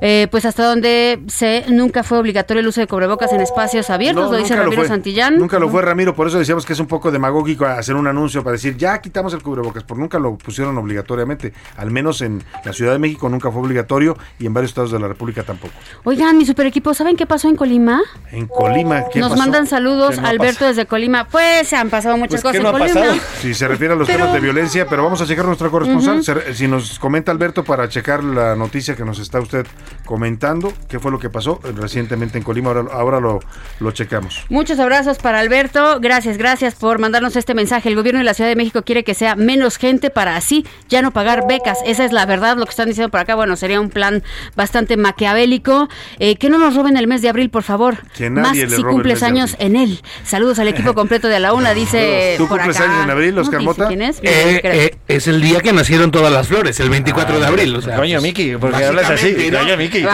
Eh, pues hasta donde sé, nunca fue obligatorio el uso de cubrebocas en espacios abiertos, No, lo dice Ramiro. Santillán. Nunca lo fue Ramiro, por eso decíamos que es un poco demagógico hacer un anuncio para decir, ya quitamos el cubrebocas, porque nunca lo pusieron obligatoriamente. Al menos en la Ciudad de México nunca fue obligatorio y en varios estados de la República tampoco. Oigan, mi super equipo, ¿saben qué pasó en Colima? En Colima, ¿qué Nos pasó? mandan saludos, ¿Qué no ha Alberto desde Colima. Pues se han pasado muchas Pues, ¿qué cosas no ha en Colima. pasado? Si se refiere a los Pero- temas de violencia, pero vamos a checar nuestra corresponsal. Si nos comenta Alberto para checar la noticia que nos está usted comentando, qué fue lo que pasó recientemente en Colima, ahora, ahora lo, lo checamos. Muchos abrazos para Alberto. Gracias, gracias por mandarnos este mensaje. El gobierno de la Ciudad de México quiere que sea menos gente para así ya no pagar becas. Esa es la verdad, lo que están diciendo por acá. Bueno, sería un plan bastante maquiavélico. Eh, que no nos roben el mes de abril, por favor. Que Más le si robe el cumples años en él. Saludos al equipo completo de A la Una, dice ¿Tú por cumples acá. años en abril, Oscar Mota? quién es. Eh, eh, es el día que nacieron todas las flores, el 24 de abril. O sea, Coño, pues, Miki, porque hablas así. Coño, Miki.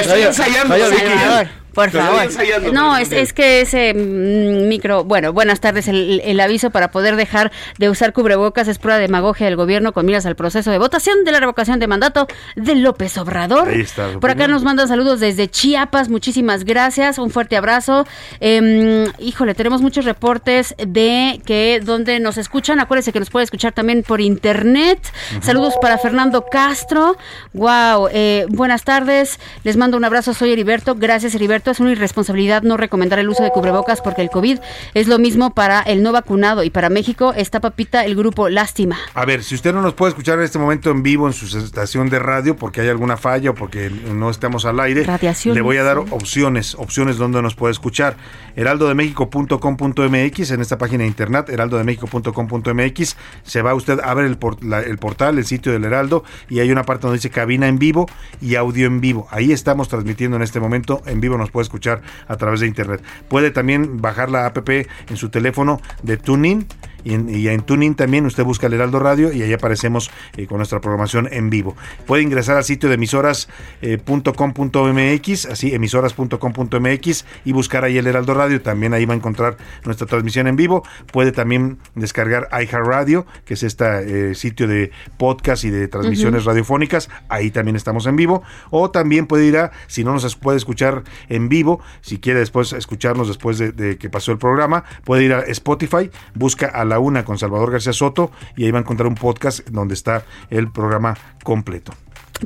Estoy ensayando, Coño, Miki. Por favor. No, es, es que ese mm, micro, bueno, buenas tardes, el, el aviso para poder dejar de usar cubrebocas es prueba de demagogia del gobierno con miras al proceso de votación de la revocación de mandato de López Obrador. Ahí está, Por acá nos mandan saludos desde Chiapas, muchísimas gracias, un fuerte abrazo. Em, híjole, tenemos muchos reportes de que donde nos escuchan, acuérdense que nos puede escuchar también por internet. Saludos para Fernando Castro. Wow, eh, buenas tardes, les mando un abrazo, soy Heriberto. Gracias Heriberto, es una irresponsabilidad no recomendar el uso de cubrebocas porque el COVID es lo mismo para el no vacunado y para México está papita el grupo Lástima. A ver, si usted no nos puede escuchar en este momento en vivo en su estación de radio porque hay alguna falla o porque no estamos al aire, le voy a dar opciones, opciones donde nos puede escuchar. heraldodemexico.com.mx en esta página de internet, heraldodemexico.com.mx, se va usted a ver el, por- la- el portal, el sitio del Heraldo y hay una parte donde dice cabina en vivo y audio en vivo. Ahí estamos transmitiendo en este momento, en vivo nos puede escuchar a través de internet. Puede también bajar la app en su teléfono de TuneIn y en, y en TuneIn también usted busca el Heraldo Radio y ahí aparecemos eh, con nuestra programación en vivo. Puede ingresar al sitio de emisoras.com.mx, así emisoras.com.mx y buscar ahí el Heraldo Radio. También ahí va a encontrar nuestra transmisión en vivo. Puede también descargar iHeartRadio, que es este sitio de podcast y de transmisiones radiofónicas. Ahí también estamos en vivo. O también puede ir a, si no nos puede escuchar en vivo, si quiere después escucharnos después de, de que pasó el programa, puede ir a Spotify, busca a la una con Salvador García Soto y ahí va a encontrar un podcast donde está el programa completo.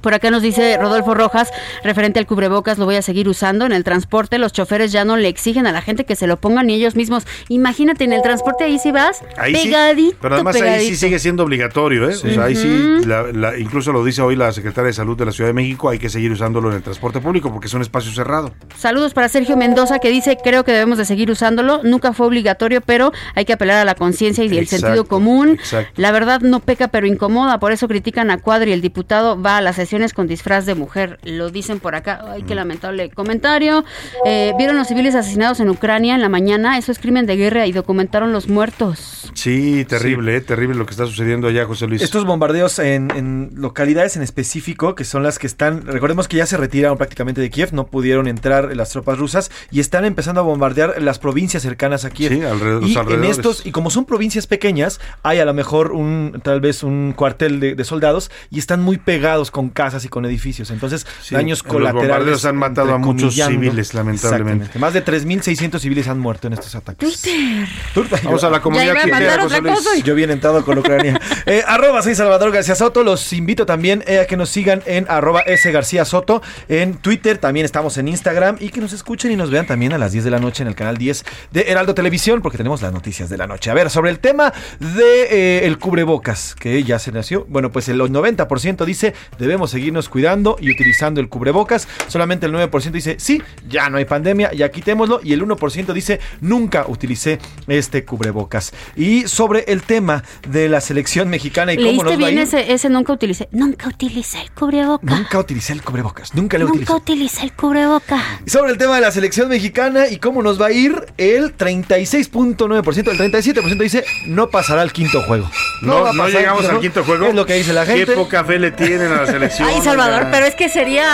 Por acá nos dice Rodolfo Rojas, referente al cubrebocas, lo voy a seguir usando. En el transporte, los choferes ya no le exigen a la gente que se lo pongan ni ellos mismos. Imagínate, en el transporte ahí sí vas Ahí sí, pegadito, pero además ahí sí sigue siendo obligatorio, ¿eh? O sea, ahí sí, la- la- incluso lo dice hoy la secretaria de Salud de la Ciudad de México, hay que seguir usándolo en el transporte público porque es un espacio cerrado. Saludos para Sergio Mendoza que dice, creo que debemos de seguir usándolo. Nunca fue obligatorio, pero hay que apelar a la conciencia y el sentido común. exacto. La verdad no peca, pero incomoda. Por eso critican a Cuadri. El diputado va a las con disfraz de mujer. Lo dicen por acá. Ay, qué lamentable comentario. Eh, Vieron los civiles asesinados en Ucrania en la mañana. Eso es crimen de guerra y documentaron los muertos. Sí, terrible, ¿eh? terrible lo que está sucediendo allá, José Luis. Estos bombardeos en, en localidades en específico, que son las que están, recordemos que ya se retiraron prácticamente de Kiev, no pudieron entrar las tropas rusas y están empezando a bombardear las provincias cercanas a Kiev. Sí, alrededor- y en estos, y como son provincias pequeñas, hay a lo mejor un, tal vez un cuartel de, de soldados y están muy pegados con casas y con edificios. Entonces, Sí, daños en los colaterales. bombardeos han matado a muchos civiles, lamentablemente. Más de 3.600 civiles han muerto en estos ataques. Vamos a la comunidad y- Yo bien entrado con Ucrania. Eh, arroba soy Salvador García Soto. Los invito también eh, a que nos sigan en arroba S García Soto. En Twitter también estamos en Instagram. Y que nos escuchen y nos vean también a las 10 de la noche en el canal 10 de Heraldo Televisión. Porque tenemos las noticias de la noche. A ver, sobre el tema de eh, el cubrebocas, que ya se nació. Bueno, pues el 90% dice debemos seguirnos cuidando y utilizando el cubrebocas. Solamente el 9% dice sí, ya no hay pandemia, ya quitémoslo. Y el 1% dice nunca utilicé este cubrebocas. Y sobre el tema de la selección mexicana y cómo ¿Leíste nos va a bien ir. ese, ese nunca utilicé? Nunca utilicé el cubreboca. Nunca utilicé el cubrebocas, nunca lo Nunca utilicé. utilicé el cubreboca. Y sobre el tema de la selección mexicana y cómo nos va a ir, el 36.9%, el 37% dice no pasará al quinto juego. No, va a no pasar llegamos al quinto juego. Es lo que dice la gente. Qué poca fe le tienen a la selección. Ay, Salvador, oiga. pero es que sería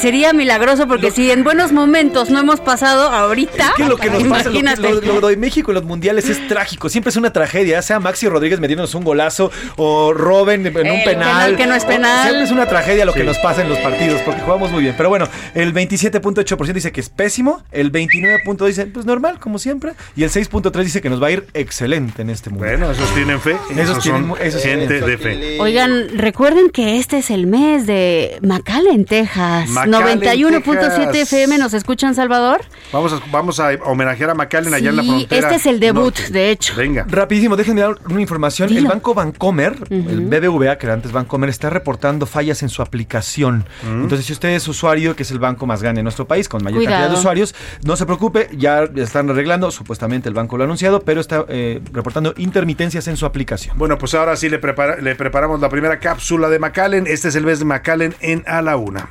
sería milagroso porque si en buenos momentos no hemos pasado ahorita, Es que lo que nos pasa, lo, que- imagínate. lo- lo de México en los mundiales es trágico. Siempre es una tragedia. Sea Maxi Rodríguez metiéndonos un golazo o Robin en un El penal. penal que no es o- penal. Siempre es una tragedia lo que nos pasa en los partidos porque jugamos muy bien. Pero bueno, el 27.8% dice que es pésimo. El 29.2% dice pues normal, como siempre. Y el 6.3% dice que nos va a ir excelente en este mundial. Bueno, esos tienen fe. Esos Esos, tienen son esos gente tienen fe. de fe. Oigan, recuerden que este es el mes de McAllen, Texas. McAllen, 91.7 Texas. FM, ¿nos escuchan, Salvador? Vamos a, vamos a homenajear a McAllen allá en la Sí, frontera. este es el debut, norte. de hecho. Venga. Rapidísimo, déjenme dar una información. El banco Bancomer, el BBVA, que era antes Bancomer, está reportando fallas en su aplicación. Mm. Entonces, si usted es usuario, que es el banco más grande en nuestro país, con mayor cantidad de usuarios, no se preocupe, ya están arreglando, supuestamente el banco lo ha anunciado, pero está eh, reportando intermitencias en su aplicación. Bueno, pues ahora sí le, prepara- le preparamos la primera cápsula de McAllen. Este es el mes de McAllen en A la Una.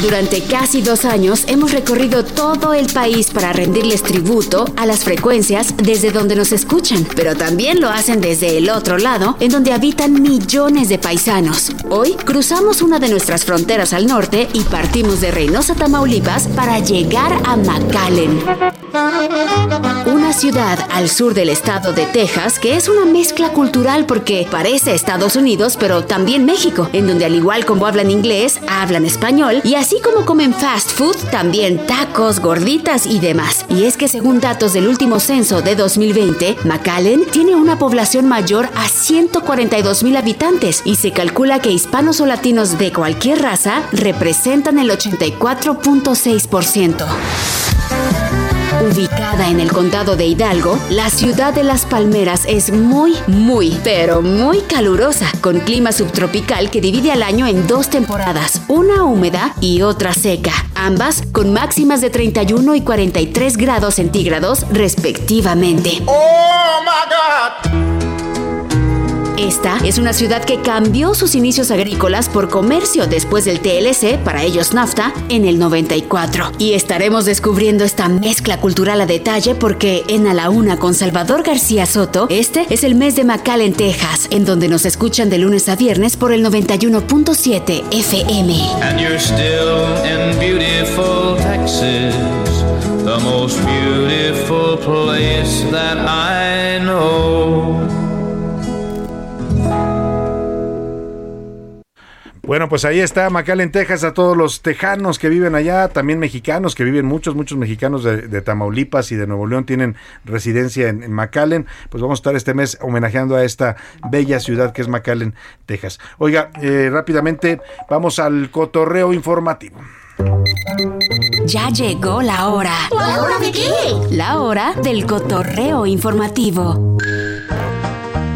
Durante casi dos años hemos recorrido todo el país para rendirles tributo a las frecuencias desde donde nos escuchan, pero también lo hacen desde el otro lado, en donde habitan millones de paisanos. Hoy cruzamos una de nuestras fronteras al norte y partimos de Reynosa, Tamaulipas, para llegar a McAllen. Una ciudad al sur del estado de Texas que es una mezcla cultural porque parece Estados Unidos, pero también México, en donde al igual como hablan inglés, hablan español y así como comen fast food, también tacos, gorditas y demás. Y es que según datos del último censo de 2020, McAllen tiene una población mayor a 142 mil habitantes y se calcula que hispanos o latinos de cualquier raza representan el 84.6%. Ubicada en el condado de Hidalgo, la ciudad de Las Palmeras es muy, muy, pero muy calurosa, con clima subtropical que divide al año en dos temporadas, una húmeda y otra seca, ambas con máximas de 31 y 43 grados centígrados respectivamente. Esta es una ciudad que cambió sus inicios agrícolas por comercio después del TLC, para ellos NAFTA, en el 94. Y estaremos descubriendo esta mezcla cultural a detalle porque en A la Una con Salvador García Soto, este es el mes de McAllen, Texas, en donde nos escuchan de lunes a viernes por el 91.7 FM. And you're still in beautiful Texas, the most beautiful place that I know. Bueno, pues ahí está McAllen, Texas, a todos los tejanos que viven allá, también mexicanos que viven, muchos, muchos mexicanos de, de Tamaulipas y de Nuevo León tienen residencia en, en McAllen. Pues vamos a estar este mes homenajeando a esta bella ciudad que es McAllen, Texas. Oiga, eh, rápidamente vamos al cotorreo informativo. Ya llegó la hora. ¿La hora de qué? La hora del cotorreo informativo.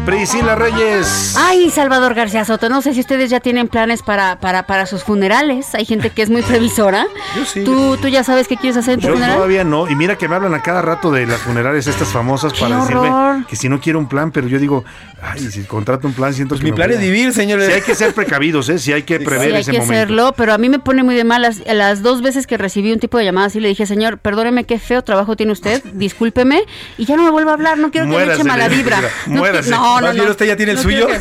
Priscila Reyes. Ay, Salvador García Soto, no sé si ustedes ya tienen planes para, para, para sus funerales. Hay gente que es muy previsora. Yo sí. ¿Tú, ¿Tú ya sabes qué quieres hacer en tu Yo funeral? todavía no, y mira que me hablan a cada rato de las funerarias estas famosas ¡Qué para decirme que si no quiero un plan, pero yo digo, ay, si contrato un plan siento que mi me plan voy es vivir, señores. Sí hay que ser precavidos, ¿eh? Sí hay que prever Sí, hay ese que momento. hacerlo, pero a mí me pone muy de malas. Las dos veces que recibí un tipo de llamada así, le dije, señor, perdóneme qué feo trabajo tiene usted, discúlpeme, y ya no me vuelva a hablar, no quiero que me eche mala vibra. No, no, no, Más bien no. usted ya tiene el No suyo. que-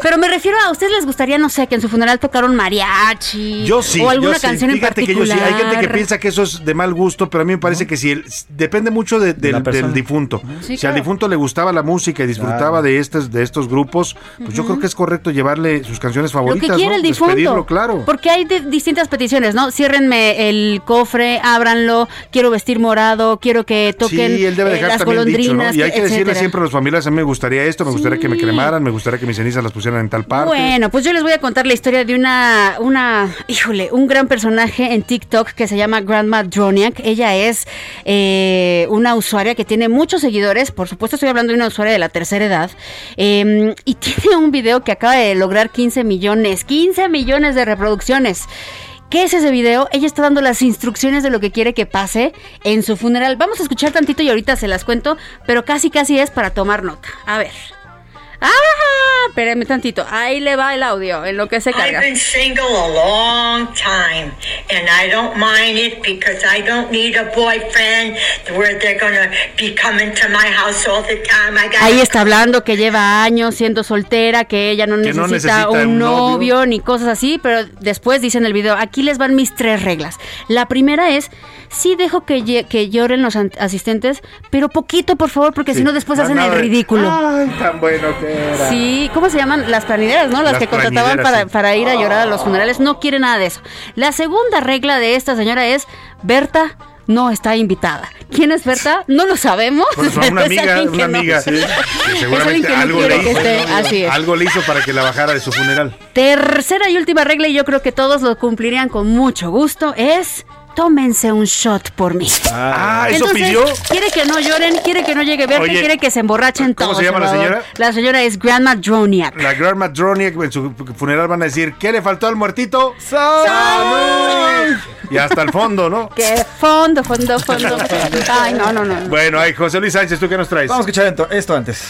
Pero me refiero a, ¿ustedes les gustaría, no sé, que en su funeral tocaron mariachi? Yo sí, O alguna yo sí. canción en Fíjate que yo particular. sí. Hay gente que piensa que eso es de mal gusto, pero a mí me parece que si el- depende mucho de- del, difunto. Sí, si al difunto le gustaba la música y disfrutaba de estos de estos grupos, pues yo creo que es correcto llevarle sus canciones Lo favoritas, que quiere ¿no? el difunto. Despedirlo, claro. Porque hay de- distintas peticiones, ¿no? Ciérrenme el cofre, ábranlo, quiero vestir morado, quiero que toquen Sí, él debe eh, las también dicho, ¿no? golondrinas. Y hay que decirle etcétera. siempre a los familiares, a mí me gustaría esto, me gustaría que me cremaran, me gustaría que mis cenizas las pusieran en tal parte. Bueno, pues yo les voy a contar la historia de una, una, híjole, un gran personaje en TikTok que se llama Grandma Droniak. Ella es eh, una usuaria que tiene muchos seguidores, por supuesto estoy hablando de una usuaria de la tercera edad, eh, y tiene un video que acaba de lograr 15 millones, 15 millones de reproducciones. ¿Qué es ese video? Ella está dando las instrucciones de lo que quiere que pase en su funeral. Vamos a escuchar tantito y ahorita se las cuento, pero casi casi es para tomar nota. A ver. ¡Ah! Espérenme tantito. Ahí le va el audio, en lo que se carga. I've been single a long time, and I don't mind it because I don't need a boyfriend where they're gonna be coming to my house all the time. I Ahí está hablando que lleva años siendo soltera, que ella no Que necesita, no necesita un un novio, novio. ni cosas así, pero después dice en el video, aquí les van mis tres reglas. La primera es, sí dejo que, lle- que lloren los asistentes, pero poquito, por favor, porque si no después hacen el ridículo. Ay, tan bueno que Sí, ¿cómo se llaman? Las planideras, ¿no? Las, Las que contrataban para, ir a llorar a los funerales. No quiere nada de eso. La segunda regla de esta señora es, Berta no está invitada. ¿Quién es Berta? No lo sabemos. Bueno, pero una es amiga, alguien que una no- amiga, sí, alguien seguramente no algo quiere le que hizo, esté, así algo le hizo para que la bajara de su funeral. Tercera y última regla, y yo creo que todos lo cumplirían con mucho gusto, es tómense un shot por mí. Ah, ¿eso Entonces, pidió? Quiere que no lloren, quiere que no llegue Berta, Oye, quiere que se emborrachen ¿cómo todos. se llama la señora? La señora es Grandma Droniak. La Grandma Droniak en su funeral van a decir, ¿qué le faltó al muertito? ¡Salud! Y hasta el fondo, ¿no? Que fondo, fondo, fondo, fondo. Ay, no, no, no. Bueno, ay, José Luis Sánchez, ¿tú qué nos traes? Vamos a escuchar esto antes.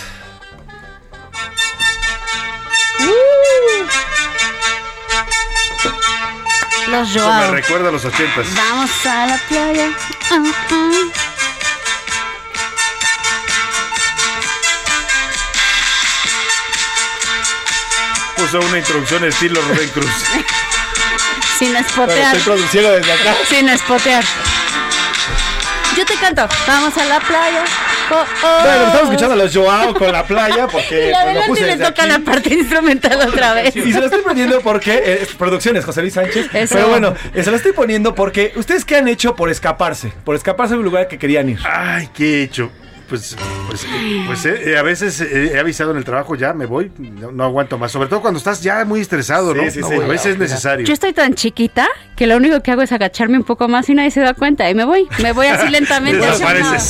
Los Eso me recuerda a los ochentas. Vamos a la playa. Ah. Puso una introducción estilo Rubén Cruz. Sin espotear. Pero estoy produciendo desde acá. Sin espotear. Yo te canto. Vamos a la playa. Oh, oh. Bueno, estamos escuchando a los Joao con la playa porque Y pues, lo puse toca aquí. la parte instrumental otra vez. Y se lo estoy poniendo porque eh, es producciones José Luis Sánchez. Eso. Pero bueno, eh, se lo estoy poniendo porque ustedes qué han hecho por escaparse, por escaparse de un lugar que querían ir. Ay, ¿qué he hecho? Pues, pues, pues eh, a veces eh, he avisado en el trabajo, ya me voy, no, no aguanto más. Sobre todo cuando estás ya muy estresado, ¿no? Sí, sí, No, sí. a veces es necesario. Yo estoy tan chiquita que lo único que hago es agacharme un poco más y nadie se da cuenta y me voy. Me voy así lentamente.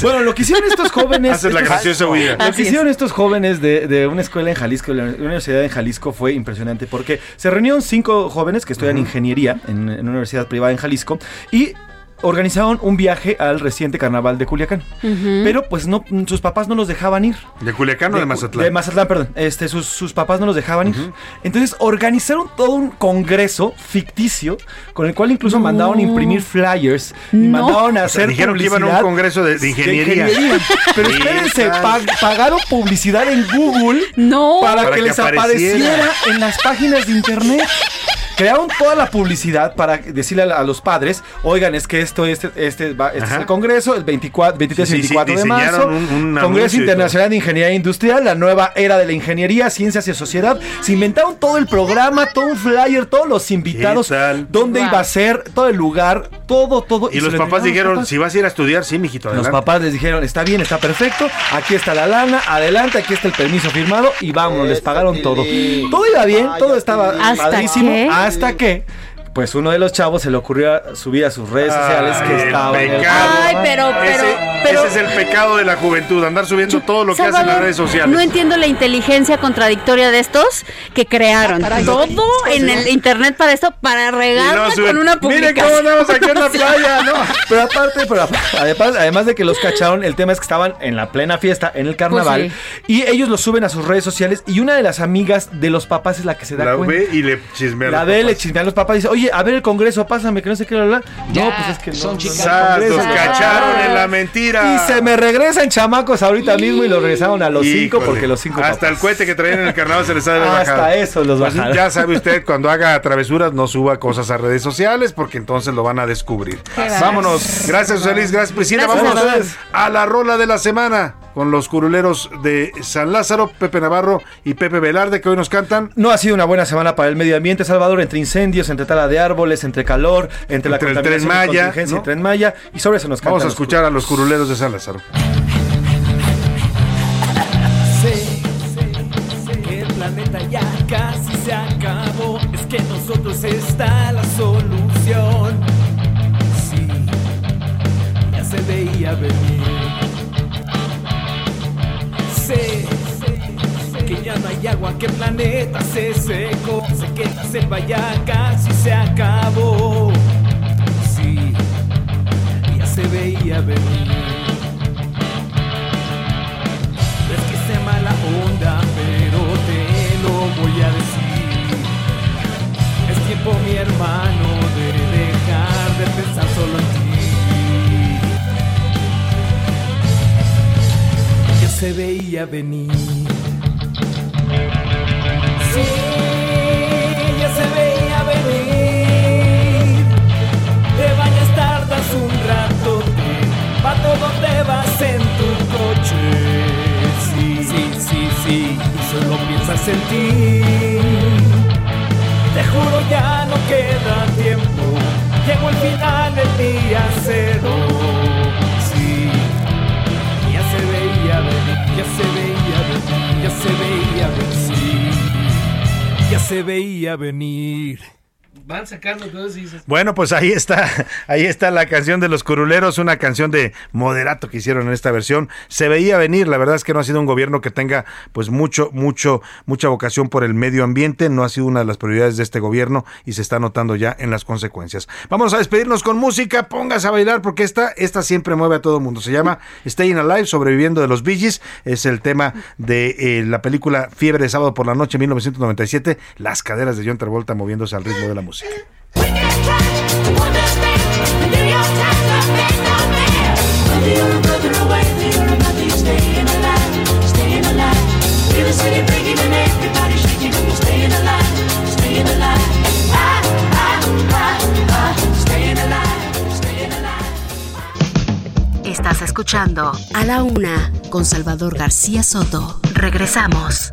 Bueno, lo que hicieron estos jóvenes. Haces la graciosa huida. Lo que hicieron estos jóvenes de, de una escuela en Jalisco, la universidad en Jalisco, fue impresionante porque se reunieron cinco jóvenes que estudian ingeniería en, en una universidad privada en Jalisco y organizaron un viaje al reciente carnaval de Culiacán. Pero pues no, sus papás no los dejaban ir. ¿De Culiacán o de Mazatlán? De Mazatlán, perdón. Este, sus, sus papás no los dejaban ir. Entonces organizaron todo un congreso ficticio con el cual incluso mandaron imprimir flyers y No. mandaron a O sea, hacer dijeron que iban a un congreso de- de ingeniería. Pero espérense, pag- pagaron publicidad en Google No. para, Para que, que les apareciera. apareciera en las páginas de internet. Crearon toda la publicidad para decirle a, a los padres, oigan, es que esto, este, este, va- este es el Congreso, el 24, 23 y Sí, sí, 24 de marzo, un- un Congreso Internacional de Ingeniería Industrial, la nueva era de la ingeniería, ciencias y sociedad. Se inventaron todo el programa, todo un flyer, todos los invitados, dónde Wow. iba a ser, todo el lugar, todo, todo. Y los lo papás los dijeron, papás. si vas a ir a estudiar, sí, mijito, Los adelante. papás les dijeron, está bien, está perfecto, aquí está la lana, adelante, aquí está el permiso firmado y vámonos, les pagaron todo. Todo iba bien, todo estaba ¿Hasta padrísimo, qué? Hasta que, pues uno de los chavos se le ocurrió subir a sus redes sociales que estaba el pecado. Ay, pero, pero, ese, pero. ese es el pecado de la juventud, andar subiendo todo lo que hacen en las redes sociales. No entiendo la inteligencia contradictoria de estos que crearon Ah, todo en Sí. el internet para esto, para regarla suben, con una "Miren publicación. cómo andamos aquí en la playa, ¿no? Pero aparte, pero aparte, además, además de que los cacharon, el tema es que estaban en la plena fiesta, en el carnaval, Pues y ellos lo suben a sus redes sociales, y una de las amigas de los papás es la que se da La cuenta. ve y le chismea a La ve, le papás. chismean los papás y dice, oye, a ver el congreso, pásame, que no sé qué, bla, bla. No, pues es que no. son chicas. congreso. cacharon en la mentira. Y se me regresan chamacos ahorita mismo y los regresaron a los cinco porque los cinco Hasta papás. el cohete que traían en el carnaval se les ha haber Hasta bajado. eso los Pues bajaron. ya sabe usted, cuando haga travesuras, no suba cosas a redes sociales porque entonces lo van a descubrir. Vámonos. Gracias, José Luis. Gracias, Priscila. Gracias, Vámonos a la rola de la semana con los curuleros de San Lázaro, Pepe Navarro y Pepe Velarde que hoy nos cantan. No ha sido una buena semana para el medio ambiente, Salvador, entre incendios, entre tala de árboles, entre calor, entre, la Entre el contaminación Tren y Maya, contingencia, ¿no? el Tren Maya, y sobre eso nos cantan Vamos a los escuchar a los curuleros de San Lázaro. Ya casi se acabó. Es que en nosotros está la solución. Sí, ya se veía venir. Que ya no hay agua, que el planeta se secó. Sé que la selva ya casi se acabó. Sí, ya se veía venir. Es que sea mala onda, pero te lo voy a decir. Es tiempo, mi hermano, de dejar de pensar solo en ti. Ya se veía venir. En ti. Te juro ya no queda tiempo, llegó el final del día cero. Sí, ya se veía venir, ya se veía venir, ya se veía venir. Ya se veía venir. Van sacando y dices, Bueno, pues ahí está, ahí está la canción de los curuleros, una canción de moderato que hicieron en esta versión. Se veía venir, la verdad es que no ha sido un gobierno que tenga pues mucho, mucho, mucha vocación por el medio ambiente, no ha sido una de las prioridades de este gobierno y se está notando ya en las consecuencias. Vamos a despedirnos con música, póngase a bailar porque esta, esta siempre mueve a todo el mundo. Se llama Staying Alive, sobreviviendo de los Bee Gees. es el tema de eh, la película Fiebre de sábado por la noche 1997, las caderas de John Travolta moviéndose al ritmo de la música. Estás escuchando A la Una con Salvador García Soto. Regresamos.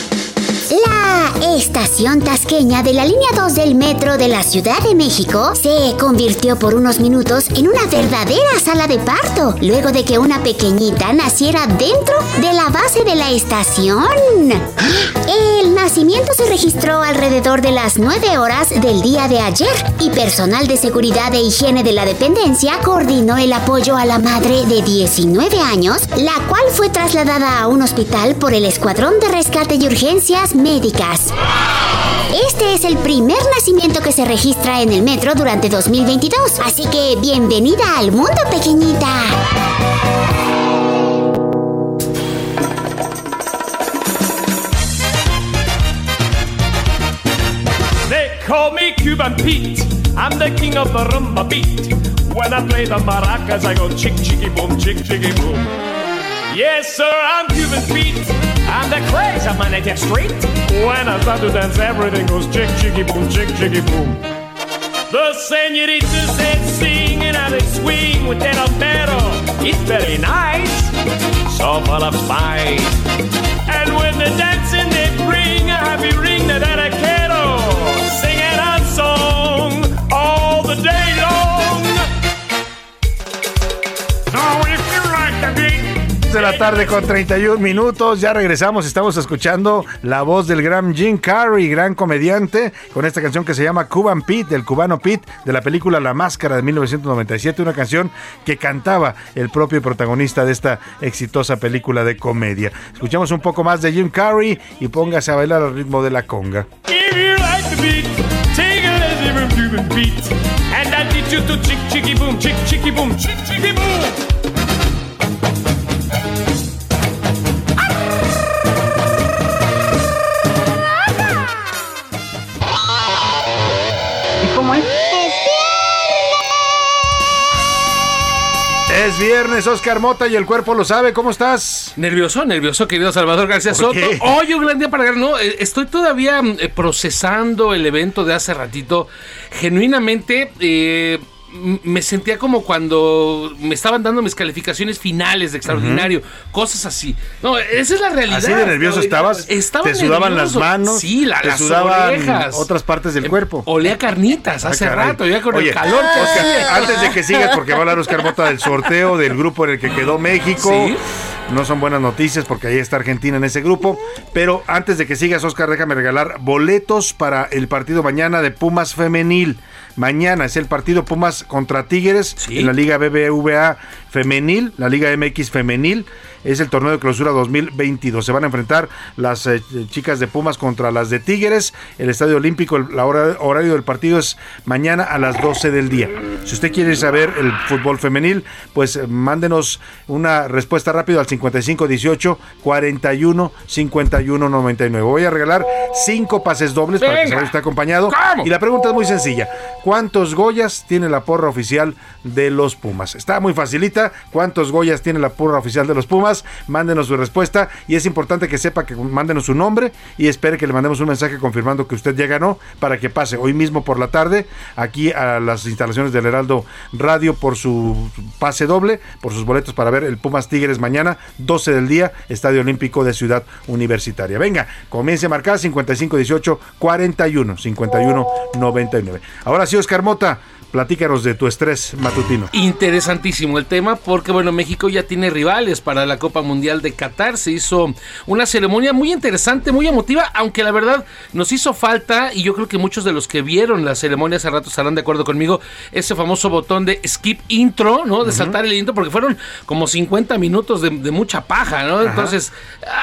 La estación tasqueña de la línea 2 del metro de la Ciudad de México se convirtió por unos minutos en una verdadera sala de parto, luego de que una pequeñita naciera dentro de la base de la estación. El nacimiento se registró alrededor de las 9 horas del día de ayer y personal de seguridad e higiene de la dependencia coordinó el apoyo a la madre de 19 años, la cual fue trasladada a un hospital por el Escuadrón de Rescate y Urgencias Médicas. Este es el primer nacimiento que se registra en el metro durante 2022, así que bienvenida al mundo pequeñita. They call me Cuban Pete. I'm the king of the rumba beat. When I play the maracas, I go chick chicky boom, chick chicky boom. Yes, sir, I'm Cuban Pete. I'm the craze of my native street. When I start to dance, everything goes chick chicky boom, chick chicky boom. The senoritas said sing and they swing with that albero. It's very nice, so full of spice. And when they're dancing, they bring a happy ring that I quiero. Oh, Singing a song all the day long. So if you like the beat, de la tarde con 31 minutos. Ya regresamos. Estamos escuchando la voz del gran Jim Carrey, gran comediante, con esta canción que se llama Cuban Pete, del cubano Pete, de la película La Máscara de 1997. Una canción que cantaba el propio protagonista de esta exitosa película de comedia. Escuchamos un poco más de Jim Carrey y póngase a bailar al ritmo de la conga. Es viernes, Oscar Mota y el cuerpo lo sabe. ¿Cómo estás? Nervioso, nervioso, querido Salvador García ¿Por Soto. qué? Hoy un gran día para ganar. No, eh, estoy todavía mm, eh, procesando el evento de hace ratito. Genuinamente, eh, me sentía como cuando me estaban dando mis calificaciones finales de extraordinario, cosas así. No, esa es la realidad. Así de nervioso estabas. Estaba te sudaban nervioso. las manos. Sí, la- te las sudaban orejas. otras partes del cuerpo. Olía carnitas hace Ah, caray. rato, ya con Oye, el calor que Oscar, antes de que sigas, porque va a hablar Oscar Mota del sorteo del grupo en el que quedó México. Sí. No son buenas noticias porque ahí está Argentina en ese grupo. Pero antes de que sigas, Oscar, déjame regalar boletos para el partido mañana de Pumas Femenil. Mañana es el partido Pumas contra Tigres en la Liga BBVA Femenil, la Liga MX Femenil. Es el torneo de clausura 2022. Se van a enfrentar las eh, chicas de Pumas contra las de Tigres. El Estadio Olímpico, el la hora- horario del partido es mañana a las 12 del día. Si usted quiere saber el fútbol femenil, pues eh, mándenos una respuesta rápida al 5518 41 51 99. Voy a regalar cinco pases dobles para que se usted acompañado. Y la pregunta es muy sencilla. ¿Cuántos Goyas tiene la porra oficial de los Pumas? Está muy facilita. ¿Cuántos Goyas tiene la porra oficial de los Pumas? Mándenos su respuesta y es importante que sepa que mándenos su nombre y espere que le mandemos un mensaje confirmando que usted ya ganó para que pase hoy mismo por la tarde aquí a las instalaciones del Heraldo Radio por su pase doble, por sus boletos para ver el Pumas Tigres mañana, 12 del día, Estadio Olímpico de Ciudad Universitaria. Venga, comience a marcar 5518 41 51 99. Ahora sí, Oscar Mota, platícanos de tu estrés matutino. Interesantísimo el tema porque bueno, México ya tiene rivales para la Copa Mundial de Qatar. Se hizo una ceremonia muy interesante, muy emotiva, aunque la verdad nos hizo falta y yo creo que muchos de los que vieron la ceremonia hace rato estarán de acuerdo conmigo, ese famoso botón de skip intro, ¿no? De saltar el intro porque fueron como 50 minutos de, de mucha paja, ¿no? Entonces,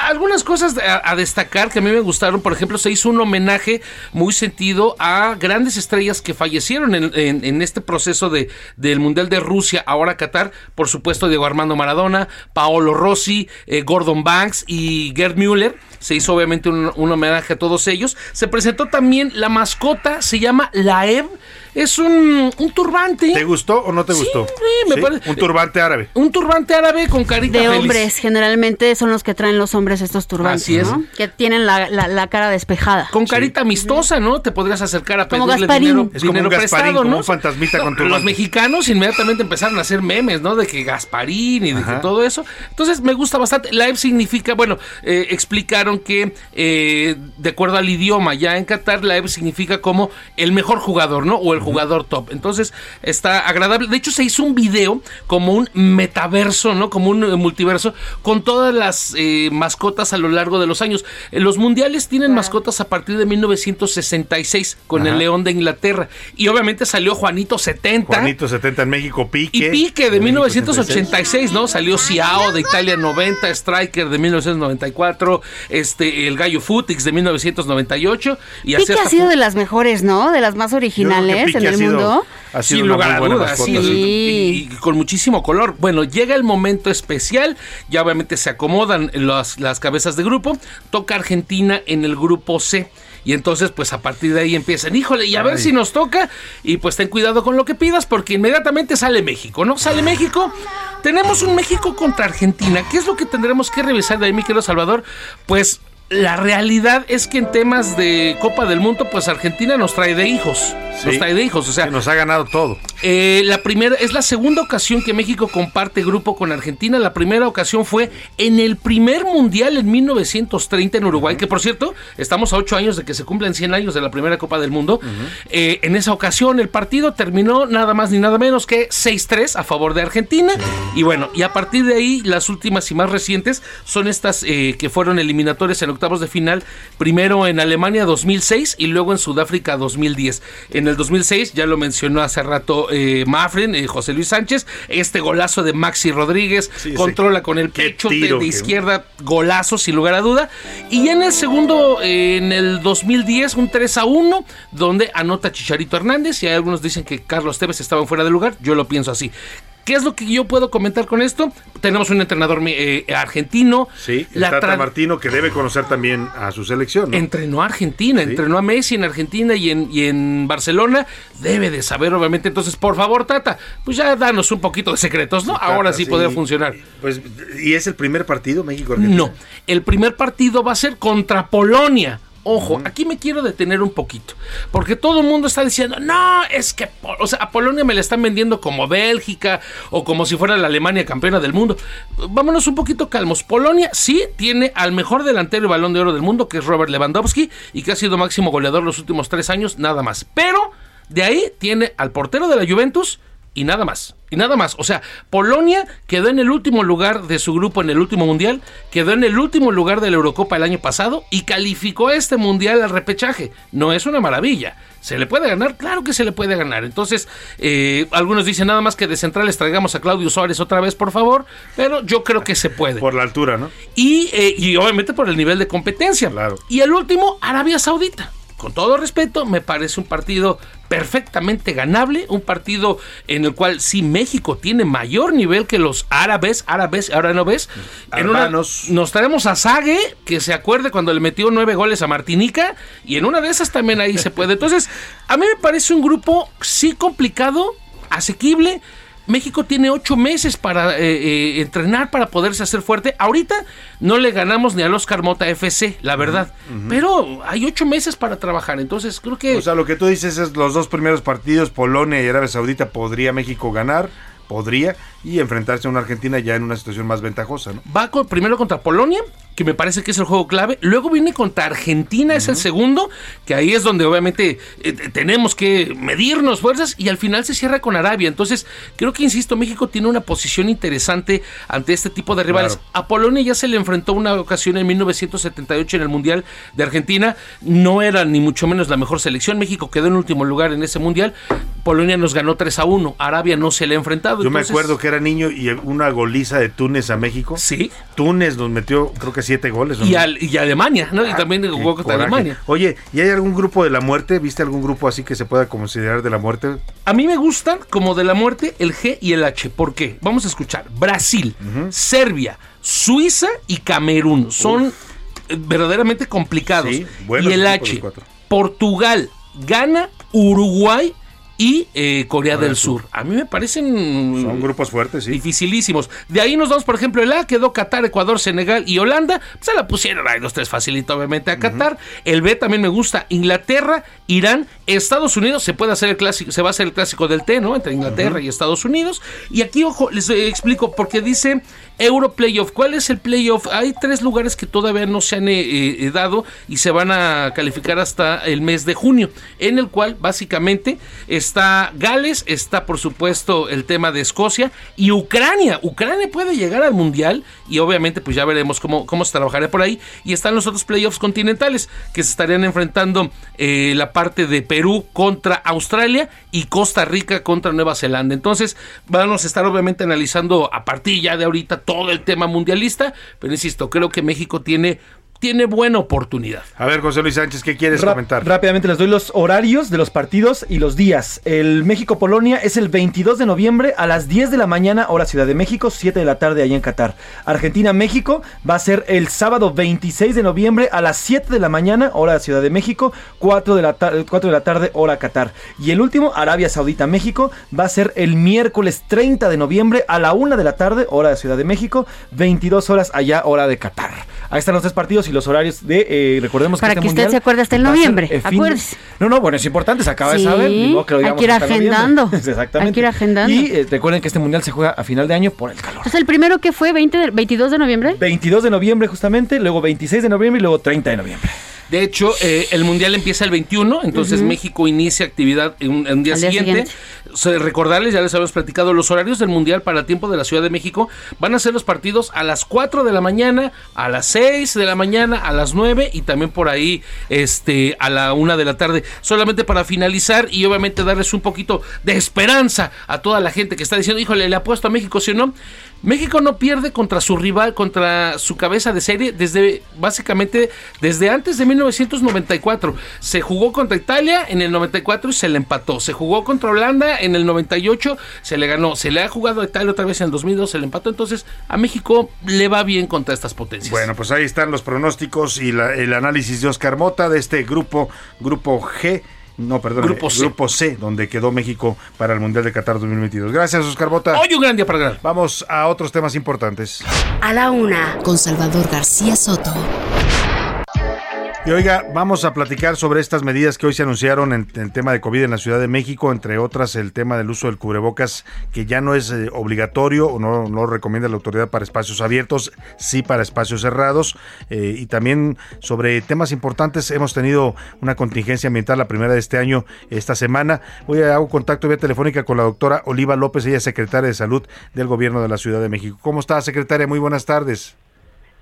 algunas cosas a, a destacar que a mí me gustaron, por ejemplo, se hizo un homenaje muy sentido a grandes estrellas que fallecieron en, en- en este proceso de, del Mundial de Rusia, ahora Qatar, por supuesto Diego Armando Maradona, Paolo Rossi, eh, Gordon Banks y Gerd Müller. Se hizo obviamente un, un homenaje a todos ellos. Se presentó también la mascota, se llama Laev. Es un, un turbante. ¿Te gustó o no te gustó? sí, me parece- Un turbante árabe. Un turbante árabe con carita De feliz. hombres, generalmente son los que traen los hombres estos turbantes, Así es. ¿no? Que tienen la, la- la cara despejada. Con carita amistosa, ¿no? Te podrías acercar a Como pedirle Gasparín. dinero, Es como dinero un Gasparín, prestado, como ¿no? un fantasmita con turbante. Los mexicanos inmediatamente empezaron a hacer memes, ¿no? De que Gasparín y de que todo eso. Entonces me gusta bastante. Live significa, bueno, eh, explicaron que eh, de acuerdo al idioma ya en Qatar, live significa como el mejor jugador, ¿no? O el jugador top. Entonces está agradable. De hecho se hizo un video como un metaverso, ¿no? Como un eh, multiverso con todas las eh, mascotas a lo largo de los años. Eh, los mundiales tienen mascotas a partir de 1966 con Ajá. el León de Inglaterra. Y obviamente salió Juanito 70. Juanito 70 en México, Pique. Y Pique de México 1986, ¿no? Salió Ciao de Italia 90, Striker de 1994, este el Gallo Futix de 1998 y así Pique ha sido de las mejores, ¿no? De las más originales En ha el sido- mundo. ha sido Sin una lugar muy a buena mascota, sí. Y, y con muchísimo color. Bueno, llega el momento especial, ya obviamente se acomodan las, las cabezas de grupo, toca Argentina en el grupo C. Y entonces, pues a partir de ahí empiezan, híjole, y a ver si nos toca. Y pues ten cuidado con lo que pidas, porque inmediatamente sale México, ¿no? Sale México. Tenemos un México contra Argentina. ¿Qué es lo que tendremos que revisar de ahí, mi querido Salvador? Pues la realidad es que en temas de Copa del Mundo, pues Argentina nos trae de hijos. Nos trae de hijos, o sea. nos ha ganado todo. Eh, la primera, es la segunda ocasión que México comparte grupo con Argentina. La primera ocasión fue en el primer mundial en 1930 en Uruguay, que por cierto, estamos a ocho años de que se cumplen 100 años de la primera Copa del Mundo. Eh, en esa ocasión el partido terminó nada más ni nada menos que 6-3 a favor de Argentina. Y bueno, y a partir de ahí, las últimas y más recientes son estas eh, que fueron eliminatorias en octavos de final, primero en Alemania 2006 y luego en Sudáfrica 2010. En el 2006, ya lo mencionó hace rato eh, Mafren, eh, José Luis Sánchez, este golazo de Maxi Rodríguez, Sí, sí. controla con el pecho de- tiro, de, qué- izquierda, golazo sin lugar a duda. Y en el segundo, eh, en el 2010, un 3 a 1, donde anota Chicharito Hernández. Y hay algunos dicen que Carlos Tevez estaba fuera de lugar. Yo lo pienso así. ¿Qué es lo que yo puedo comentar con esto? Tenemos un entrenador eh, argentino. Sí, el La Tata Martino que debe conocer también a su selección. ¿no? Entrenó a Argentina, entrenó a Messi en Argentina y en, y en Barcelona. Debe de saber, obviamente. Entonces, por favor, Tata, pues ya danos un poquito de secretos, ¿no? Ahora sí, sí. podría funcionar. Pues, ¿y es el primer partido México-Argentina? No, el primer partido va a ser contra Polonia. Ojo, aquí me quiero detener un poquito, porque todo el mundo está diciendo, no, es que, o sea, a Polonia me la están vendiendo como Bélgica o como si fuera la Alemania campeona del mundo. Vámonos un poquito calmos. Polonia sí tiene al mejor delantero y balón de oro del mundo, que es Robert Lewandowski, y que ha sido máximo goleador los últimos tres años, nada más. Pero de ahí tiene al portero de la Juventus y nada más. Y nada más. O sea, Polonia quedó en el último lugar de su grupo en el último mundial, quedó en el último lugar de la Eurocopa el año pasado y calificó a este mundial al repechaje. No es una maravilla. ¿Se le puede ganar? Claro que se le puede ganar. Entonces, eh, algunos dicen nada más que de centrales traigamos a Claudio Suárez otra vez, por favor. Pero yo creo que se puede. Por la altura, ¿no? Y, eh, y obviamente por el nivel de competencia. Y el último, Arabia Saudita. Con todo respeto, me parece un partido perfectamente ganable, un partido en el cual sí México tiene mayor nivel que los árabes, árabes, ahora no ves. En una- nos traemos a Sague, que se acuerde cuando le metió nueve goles a Martinica, y en una de esas también ahí se puede. Entonces, a mí me parece un grupo sí complicado, asequible. México tiene ocho meses para eh, eh, entrenar, para poderse hacer fuerte. Ahorita no le ganamos ni al Oscar Mota FC, la verdad. Pero hay ocho meses para trabajar. Entonces creo que... O sea, lo que tú dices es los dos primeros partidos, Polonia y Arabia Saudita, podría México ganar, podría, y enfrentarse a una Argentina ya en una situación más ventajosa, ¿no? Va con- primero contra Polonia, que me parece que es el juego clave. Luego viene contra Argentina, es el segundo, que ahí es donde obviamente eh, te- tenemos que medirnos fuerzas. Y al final se cierra con Arabia. Entonces, creo que, insisto, México tiene una posición interesante ante este tipo de rivales. Claro. A Polonia ya se le enfrentó una ocasión en 1978 en el Mundial de Argentina. No era ni mucho menos la mejor selección. México quedó en último lugar en ese Mundial. Polonia nos ganó 3 a 1. Arabia no se le ha enfrentado. Yo me acuerdo que era niño y una goliza de Túnez a México. Sí. Túnez nos metió, creo que siete goles. ¿o Y, no? al- y Alemania, ¿no? Y Ah, también jugó contra. Alemania. Oye, ¿y hay algún grupo de la muerte? ¿Viste algún grupo así que se pueda considerar de la muerte? A mí me gustan como de la muerte el G y el H. ¿Por qué? Vamos a escuchar. Brasil, Serbia, Suiza y Camerún. Son eh, verdaderamente complicados. Sí, y el H. Portugal, Ghana, Uruguay y eh, Corea del Sur. A mí me parecen Son grupos fuertes, sí. dificilísimos. De ahí nos vamos, por ejemplo, el A quedó Qatar, Ecuador, Senegal y Holanda. Se la pusieron ahí los tres facilito, obviamente, a Qatar. El B también me gusta. Inglaterra, Irán, Estados Unidos. Se puede hacer el clásico, se va a hacer el clásico del T, ¿no? Entre Inglaterra y Estados Unidos. Y aquí, ojo, les eh, explico, porque dice Euro Playoff. ¿Cuál es el playoff? Hay tres lugares que todavía no se han eh, eh, dado y se van a calificar hasta el mes de junio, en el cual básicamente está Gales, está por supuesto el tema de Escocia y Ucrania. Ucrania puede llegar al Mundial y obviamente pues ya veremos cómo, cómo se trabajará por ahí. Y están los otros playoffs continentales que se estarían enfrentando eh, la parte de Perú contra Australia y Costa Rica contra Nueva Zelanda. Entonces vamos a estar obviamente analizando a partir ya de ahorita todo el tema mundialista, pero insisto, creo que México tiene tiene buena oportunidad. A ver, José Luis Sánchez, ¿qué quieres Ra- comentar? Rápidamente les doy los horarios de los partidos y los días. El México-Polonia es el 22 de noviembre a las 10 de la mañana, hora Ciudad de México, 7 de la tarde allá en Qatar. Argentina-México va a ser el sábado 26 de noviembre a las 7 de la mañana, hora Ciudad de México, 4 de la, ta- 4 de la tarde, hora Qatar. Y el último, Arabia Saudita-México, va a ser el miércoles 30 de noviembre a la 1 de la tarde, hora de Ciudad de México, 22 horas allá, hora de Qatar. Ahí están los tres partidos y los horarios de, eh, recordemos Para que, que este usted mundial se acuerde hasta el ser noviembre, fin de- acuérdese. No, no, bueno, es importante, se acaba Sí, de saber. ni modo que lo hay que ir agendando. Exactamente. Hay que ir agendando. Y eh, recuerden que este mundial se juega a final de año por el calor. Entonces, el primero que fue 20 de- 22 de noviembre. 22 de noviembre justamente, luego 26 de noviembre y luego 30 de noviembre. De hecho, eh, el mundial empieza el 21, entonces Ujú. México inicia actividad en un, en un día, Al día siguiente. Recordarles, ya les habíamos platicado, los horarios del mundial para tiempo de la Ciudad de México van a ser los partidos a las 4 de la mañana, a las 6 de la mañana, a las 9 y también por ahí este a la 1 de la tarde. Solamente para finalizar y obviamente darles un poquito de esperanza a toda la gente que está diciendo, híjole, le apuesto a México, ¿sí o no? México no pierde contra su rival, contra su cabeza de serie desde básicamente desde antes de 1994. Se jugó contra Italia en el 94 y se le empató. Se jugó contra Holanda en el 98, se le ganó. Se le ha jugado a Italia otra vez en el 2002, se le empató. Entonces a México le va bien contra estas potencias. Bueno, pues ahí están los pronósticos y la- el análisis de Oscar Mota de este grupo, grupo G. No, perdón, Grupo C. grupo C, donde quedó México para el Mundial de Qatar 2022. Gracias, Oscar Mota. Hoy un gran día para ganar. Vamos a otros temas importantes. A la una, con Salvador García Soto. Y oiga, vamos a platicar sobre estas medidas que hoy se anunciaron en el tema de COVID en la Ciudad de México, entre otras el tema del uso del cubrebocas, que ya no es eh, obligatorio o no, no recomienda la autoridad para espacios abiertos, sí para espacios cerrados. eh, y también sobre temas importantes, hemos tenido una contingencia ambiental, la primera de este año, esta semana. Voy a hago contacto vía telefónica con la doctora Oliva López, ella es secretaria de Salud del Gobierno de la Ciudad de México. ¿Cómo está, secretaria? Muy buenas tardes.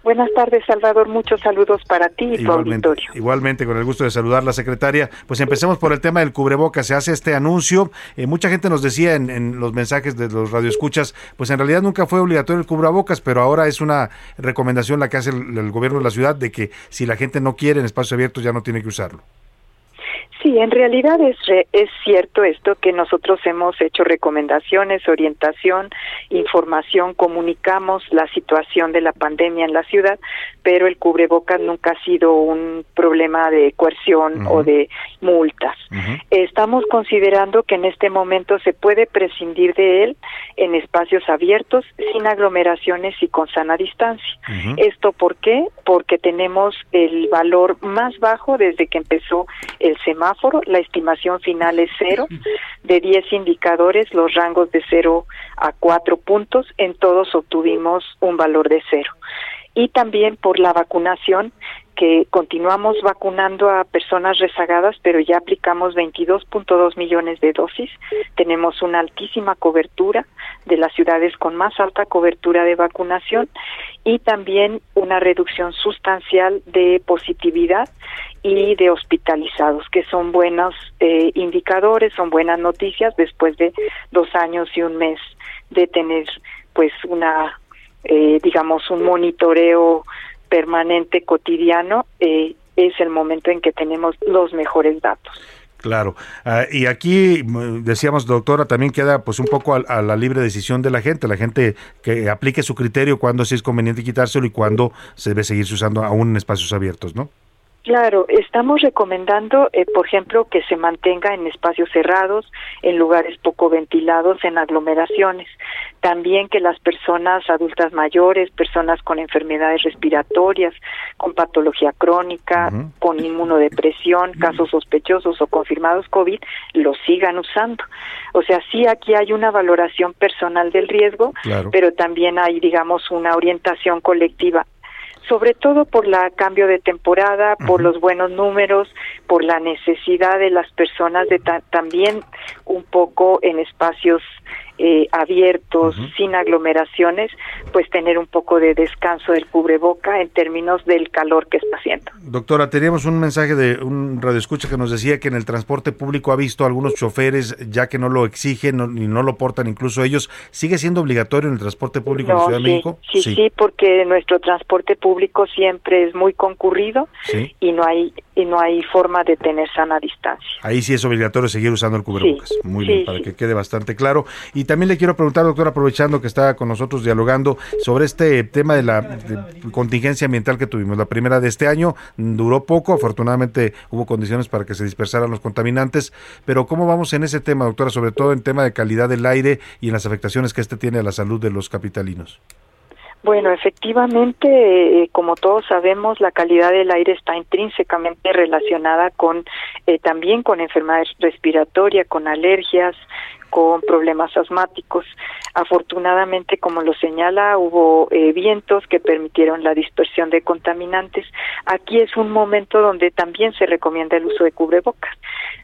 Buenas tardes, Salvador. Muchos saludos para ti y tu Igualmente, auditorio. igualmente, con el gusto de saludar la secretaria. Pues empecemos por el tema del cubrebocas. Se hace este anuncio. Eh, mucha gente nos decía en, en los mensajes de los radioescuchas, pues en realidad nunca fue obligatorio el cubrebocas, pero ahora es una recomendación la que hace el, el gobierno de la ciudad de que si la gente no quiere en espacios abiertos ya no tiene que usarlo. Sí, en realidad es, re- es cierto esto que nosotros hemos hecho recomendaciones, orientación, información, comunicamos la situación de la pandemia en la ciudad, pero el cubrebocas nunca ha sido un problema de coerción o de multas. Estamos considerando que en este momento se puede prescindir de él en espacios abiertos, sin aglomeraciones y con sana distancia. ¿Esto por qué? Porque tenemos el valor más bajo desde que empezó el semáforo. La estimación final es cero. De 10 indicadores, los rangos de 0 a 4 puntos, en todos obtuvimos un valor de cero. Y también por la vacunación, que continuamos vacunando a personas rezagadas, pero ya aplicamos 22.2 millones de dosis. Tenemos una altísima cobertura de las ciudades con más alta cobertura de vacunación y también una reducción sustancial de positividad y de hospitalizados, que son buenos eh, indicadores, son buenas noticias después de dos años y un mes de tener pues una eh, digamos un monitoreo permanente cotidiano eh, es el momento en que tenemos los mejores datos. Claro. Ah, y aquí mm, decíamos, doctora, también queda pues un poco a, a la libre decisión de la gente, la gente que aplique su criterio cuando sí es conveniente quitárselo y cuando se debe seguirse usando aún en espacios abiertos, ¿no? Claro, estamos recomendando, eh, por ejemplo, que se mantenga en espacios cerrados, en lugares poco ventilados, en aglomeraciones. También que las personas adultas mayores, personas con enfermedades respiratorias, con patología crónica, con inmunodepresión, casos sospechosos o confirmados COVID, lo sigan usando. O sea, sí aquí hay una valoración personal del riesgo, Claro. pero también hay, digamos, una orientación colectiva sobre todo por la cambio de temporada, por los buenos números, por la necesidad de las personas de ta- también un poco en espacios eh, abiertos, sin aglomeraciones, pues tener un poco de descanso del cubreboca en términos del calor que está haciendo. Doctora, teníamos un mensaje de un radioescucha que nos decía que en el transporte público ha visto a algunos choferes ya que no lo exigen no- y no lo portan incluso ellos. ¿Sigue siendo obligatorio en el transporte público en la Ciudad de México? Sí, sí, porque nuestro transporte público siempre es muy concurrido Sí. y no hay y no hay forma de tener sana distancia. Ahí sí es obligatorio seguir usando el cubrebocas. Muy sí, bien, para que quede bastante claro. Y también le quiero preguntar, doctor, aprovechando que está con nosotros dialogando sobre este tema de la contingencia ambiental que tuvimos. La primera de este año mm, duró poco, afortunadamente hubo condiciones para que se dispersaran los contaminantes, pero ¿cómo vamos en ese tema, doctora? Sobre todo en tema de calidad del aire y en las afectaciones que este tiene a la salud de los capitalinos. Bueno, efectivamente, eh, como todos sabemos, la calidad del aire está intrínsecamente relacionada con eh, también con enfermedades respiratorias, con alergias, con problemas asmáticos. Afortunadamente, como lo señala, hubo eh, vientos que permitieron la dispersión de contaminantes. Aquí es un momento donde también se recomienda el uso de cubrebocas.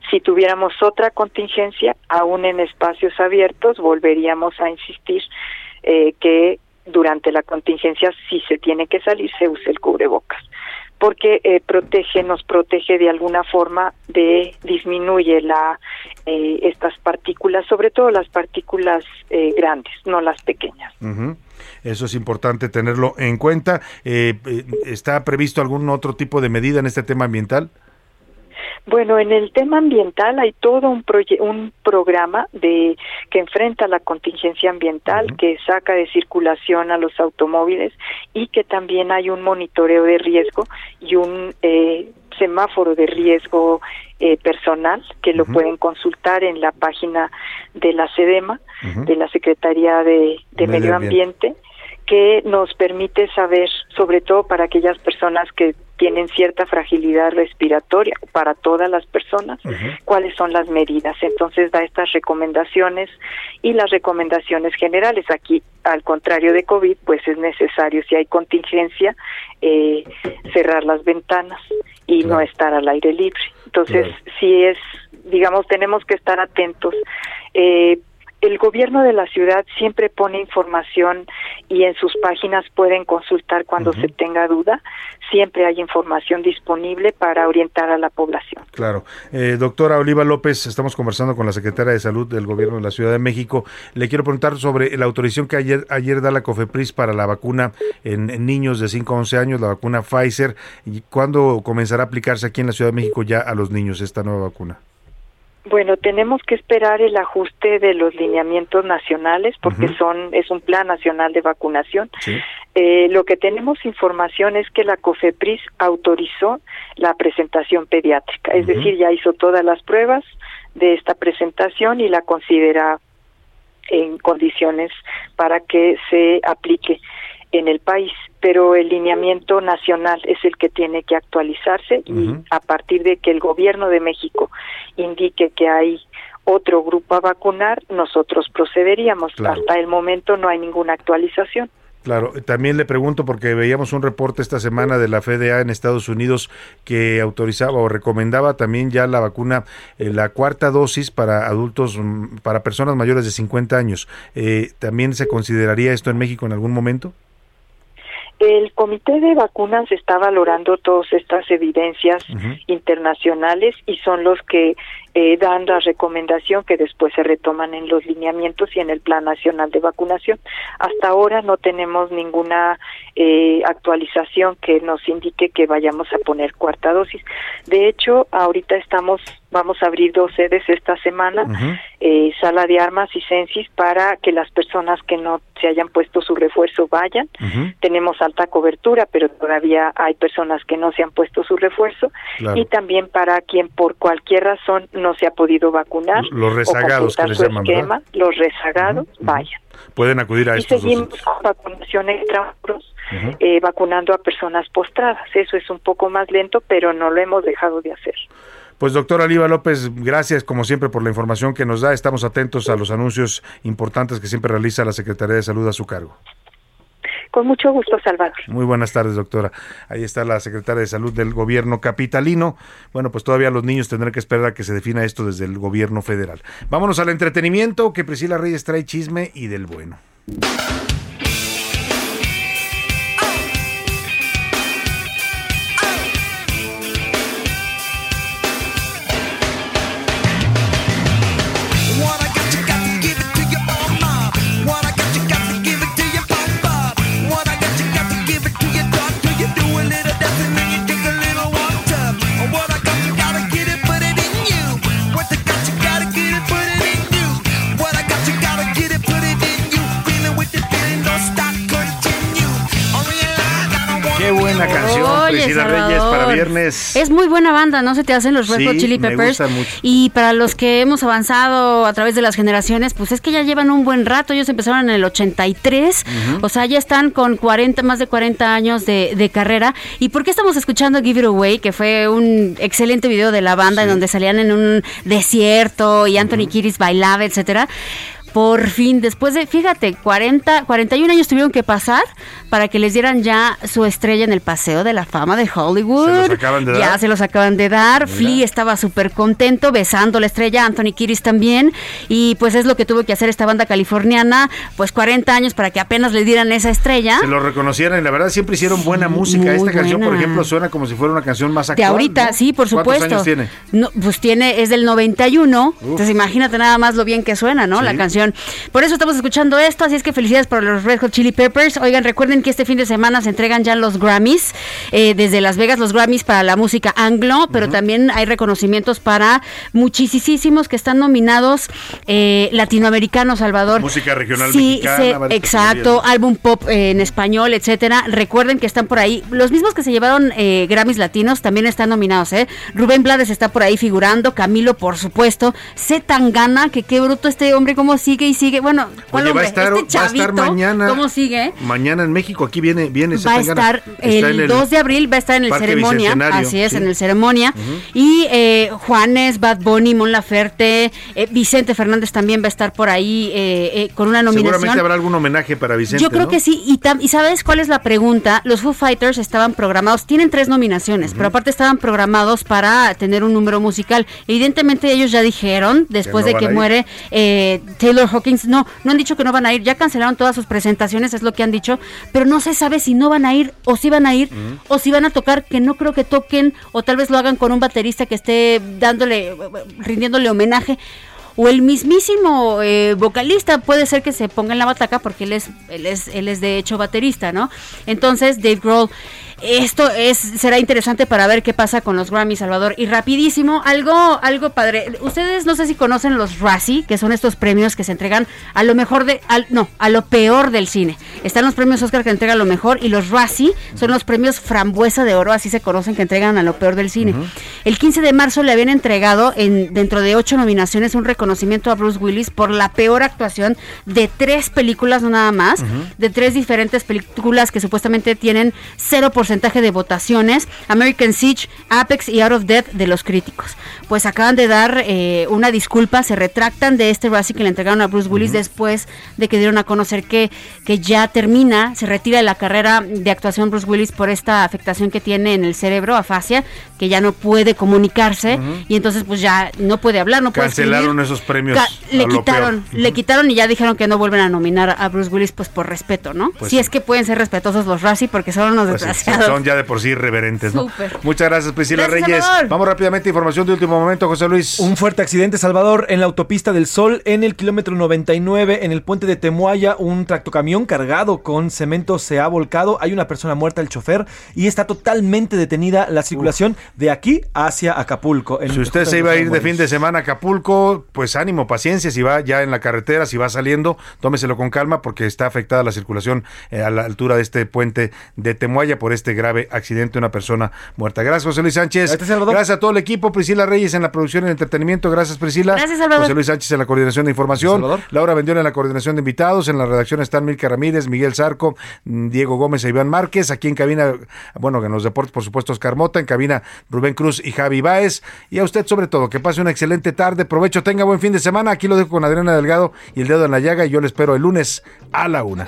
Si tuviéramos otra contingencia, aún en espacios abiertos, volveríamos a insistir eh, que durante la contingencia, si se tiene que salir, se use el cubrebocas porque eh, protege, nos protege de alguna forma de disminuye la eh, estas partículas, sobre todo las partículas eh, grandes, no las pequeñas. Eso es importante tenerlo en cuenta. Eh, eh, ¿Está previsto algún otro tipo de medida en este tema ambiental? Bueno, en el tema ambiental hay todo un, proye- un programa de que enfrenta la contingencia ambiental, que saca de circulación a los automóviles y que también hay un monitoreo de riesgo y un eh, semáforo de riesgo eh, personal que lo pueden consultar en la página de la SEDEMA, de la Secretaría de, de Medio Medio Ambiente. Ambiente que nos permite saber, sobre todo para aquellas personas que tienen cierta fragilidad respiratoria, para todas las personas, cuáles son las medidas. Entonces da estas recomendaciones y las recomendaciones generales. Aquí, al contrario de COVID, pues es necesario, si hay contingencia, eh, cerrar las ventanas y no estar al aire libre. Entonces, si es, digamos, tenemos que estar atentos. Eh, el gobierno de la ciudad siempre pone información y en sus páginas pueden consultar cuando se tenga duda. Siempre hay información disponible para orientar a la población. Claro. Eh, doctora Oliva López, estamos conversando con la secretaria de Salud del Gobierno de la Ciudad de México. Le quiero preguntar sobre la autorización que ayer, ayer da la COFEPRIS para la vacuna en, en niños de 5 a 11 años, la vacuna Pfizer. ¿Y cuándo comenzará a aplicarse aquí en la Ciudad de México ya a los niños esta nueva vacuna? Bueno, tenemos que esperar el ajuste de los lineamientos nacionales porque son es un plan nacional de vacunación. Sí. Eh, lo que tenemos información es que la COFEPRIS autorizó la presentación pediátrica, es decir, ya hizo todas las pruebas de esta presentación y la considera en condiciones para que se aplique en el país, pero el lineamiento nacional es el que tiene que actualizarse y a partir de que el gobierno de México indique que hay otro grupo a vacunar, nosotros procederíamos. Claro. Hasta el momento no hay ninguna actualización. Claro, también le pregunto porque veíamos un reporte esta semana de la FDA en Estados Unidos que autorizaba o recomendaba también ya la vacuna, eh, la cuarta dosis para adultos, mm, para personas mayores de 50 años. Eh, ¿También se consideraría esto en México en algún momento? El Comité de Vacunas está valorando todas estas evidencias internacionales y son los que eh, dan la recomendación que después se retoman en los lineamientos y en el Plan Nacional de Vacunación. Hasta ahora no tenemos ninguna eh, actualización que nos indique que vayamos a poner cuarta dosis. De hecho, ahorita estamos vamos a abrir dos sedes esta semana, eh, Sala de Armas y Censis, para que las personas que no se hayan puesto su refuerzo vayan. Tenemos alta cobertura, pero todavía hay personas que no se han puesto su refuerzo. Claro. Y también para quien por cualquier razón no se ha podido vacunar. Los o rezagados que les llaman, Los rezagados, vayan. Pueden acudir a Y estos seguimos con vacunación extramuros, eh, vacunando a personas postradas. Eso es un poco más lento, pero no lo hemos dejado de hacer. Pues doctora Oliva López, gracias como siempre por la información que nos da. Estamos atentos a los anuncios importantes que siempre realiza la Secretaría de Salud a su cargo. Con mucho gusto, Salvador. Muy buenas tardes, doctora. Ahí está la secretaria de Salud del gobierno capitalino. Bueno, pues todavía los niños tendrán que esperar a que se defina esto desde el gobierno federal. Vámonos al entretenimiento, que Priscila Reyes trae chisme y del bueno. Buena canción, Oye, Priscila Salvador. Reyes, para viernes. Es muy buena banda, ¿no? Se te hacen los Red Sí, Hot Chili me Peppers. gustan mucho. Y para los que hemos avanzado a través de las generaciones, pues es que ya llevan un buen rato. Ellos empezaron en el 83. Ujú. O sea, ya están con 40, más de 40 años de, de carrera. ¿Y por qué estamos escuchando Give It Away? Que fue un excelente video de la banda en donde salían en un desierto y Anthony Kiris bailaba, etcétera. Por fin, después de, fíjate, 40, 41 años tuvieron que pasar para que les dieran ya su estrella en el Paseo de la Fama de Hollywood. Se los acaban de ya dar. se los acaban de dar. Mira. Flea estaba súper contento, besando la estrella, Anthony Kiris también. Y pues es lo que tuvo que hacer esta banda californiana, pues 40 años para que apenas le dieran esa estrella. Se lo reconocieran y la verdad siempre hicieron buena música. Esta canción, por ejemplo, suena como si fuera una canción más De actual. ahorita, ¿no? sí, por supuesto. ¿Cuántos años tiene? No, pues tiene, es del 91. Entonces imagínate nada más lo bien que suena, ¿no? La Sí. Por eso estamos escuchando esto, así es que felicidades por los Red Hot Chili Peppers. Oigan, recuerden que este fin de semana se entregan ya los Grammys, eh, desde Las Vegas, los Grammys para la música anglo, pero también hay reconocimientos para muchísimos que están nominados eh, latinoamericanos, Salvador. Música regional Sí, mexicana. se- exacto, álbum pop eh, en español, etcétera. Recuerden que están por ahí. Los mismos que se llevaron eh, Grammys latinos también están nominados, ¿eh? Rubén Blades está por ahí figurando, Camilo, por supuesto. C. Tangana, que qué bruto este hombre, cómo sigue y sigue. Bueno, ¿cuál Oye, va hombre? a estar, este va a estar chavito, mañana. ¿Cómo sigue? Mañana en México, aquí viene, viene Va a estar el, en 2 de abril, va a estar en el Parque ceremonia. Así es, sí. en el ceremonia. Y eh, Juanes, Bad Bunny, Mon Laferte, eh, Vicente Fernández también va a estar por ahí eh, eh, con una nominación. Seguramente habrá algún homenaje para Vicente. Yo creo ¿no? que sí, y, tam- y ¿sabes cuál es la pregunta? Los Foo Fighters estaban programados, tienen tres nominaciones, pero aparte estaban programados para tener un número musical. Evidentemente ellos ya dijeron, después no de que muere eh, Hawkins, no, no han dicho que no van a ir, ya cancelaron todas sus presentaciones, es lo que han dicho, pero no se sabe si no van a ir o si van a ir o si van a tocar, que no creo que toquen, o tal vez lo hagan con un baterista que esté dándole, rindiéndole homenaje. O el mismísimo eh, vocalista puede ser que se ponga en la bataca porque él es, él es, él es de hecho baterista, ¿no? Entonces, Dave Grohl, esto es, será interesante para ver qué pasa con los Grammy Salvador. Y rapidísimo, algo, algo padre. Ustedes no sé si conocen los Razzie, que son estos premios que se entregan a lo mejor de, al, no, a lo peor del cine. Están los premios Oscar que entregan lo mejor y los Razzie son los premios Frambuesa de Oro, así se conocen, que entregan a lo peor del cine. El 15 de marzo le habían entregado en, dentro de ocho nominaciones un reconocimiento a Bruce Willis por la peor actuación de tres películas, no nada más, de tres diferentes películas que supuestamente tienen cero porcentaje de votaciones, American Siege, Apex y Out of Death de los críticos. Pues acaban de dar eh, una disculpa, se retractan de este Razzie que le entregaron a Bruce Willis después de que dieron a conocer que, que ya termina, se retira de la carrera de actuación Bruce Willis por esta afectación que tiene en el cerebro, afasia, que ya no puede comunicarse y entonces pues ya no puede hablar, no puede Cancelaron escribir. esos premios. Ca- le quitaron, le quitaron y ya dijeron que no vuelven a nominar a Bruce Willis pues por respeto, ¿no? Pues si sí. es que pueden ser respetuosos los Razzie porque son unos Pues sí, desgraciados. Son ya de por sí irreverentes, ¿no? Súper. Muchas gracias, Priscila Gracias, Reyes. Salvador. Vamos rápidamente, información de último momento, José Luis. Un fuerte accidente, Salvador, en la autopista del Sol, en el kilómetro 99, en el puente de Temuaya. Un tractocamión cargado con cemento se ha volcado. Hay una persona muerta, el chofer, y está totalmente detenida la circulación de aquí hacia Acapulco. en- Si usted se iba a ir de fin de semana a Acapulco, pues ánimo, paciencia, si va ya en la carretera, si va saliendo, tómeselo con calma porque está afectada la circulación eh, a la altura de este puente de Temuaya por este grave accidente, una persona muerta. Gracias, José Luis Sánchez. Gracias a todo el equipo, Priscila Reyes en la producción y el entretenimiento. Gracias, Priscila. Gracias, Salvador. José Luis Sánchez en la coordinación de información. Laura Vendión en la coordinación de invitados. En la redacción están Milka Ramírez, Miguel Zarco, mm, Diego Gómez e Iván Márquez. Aquí en cabina, bueno, en los deportes, por supuesto, Oscar Mota. En cabina, Rubén Cruz y Javi Báez. Y a usted, sobre todo, que pase una excelente tarde. Provecho, tenga buen fin de semana. Aquí lo dejo con Adriana Delgado y el dedo en la llaga. Y yo le espero el lunes a la una.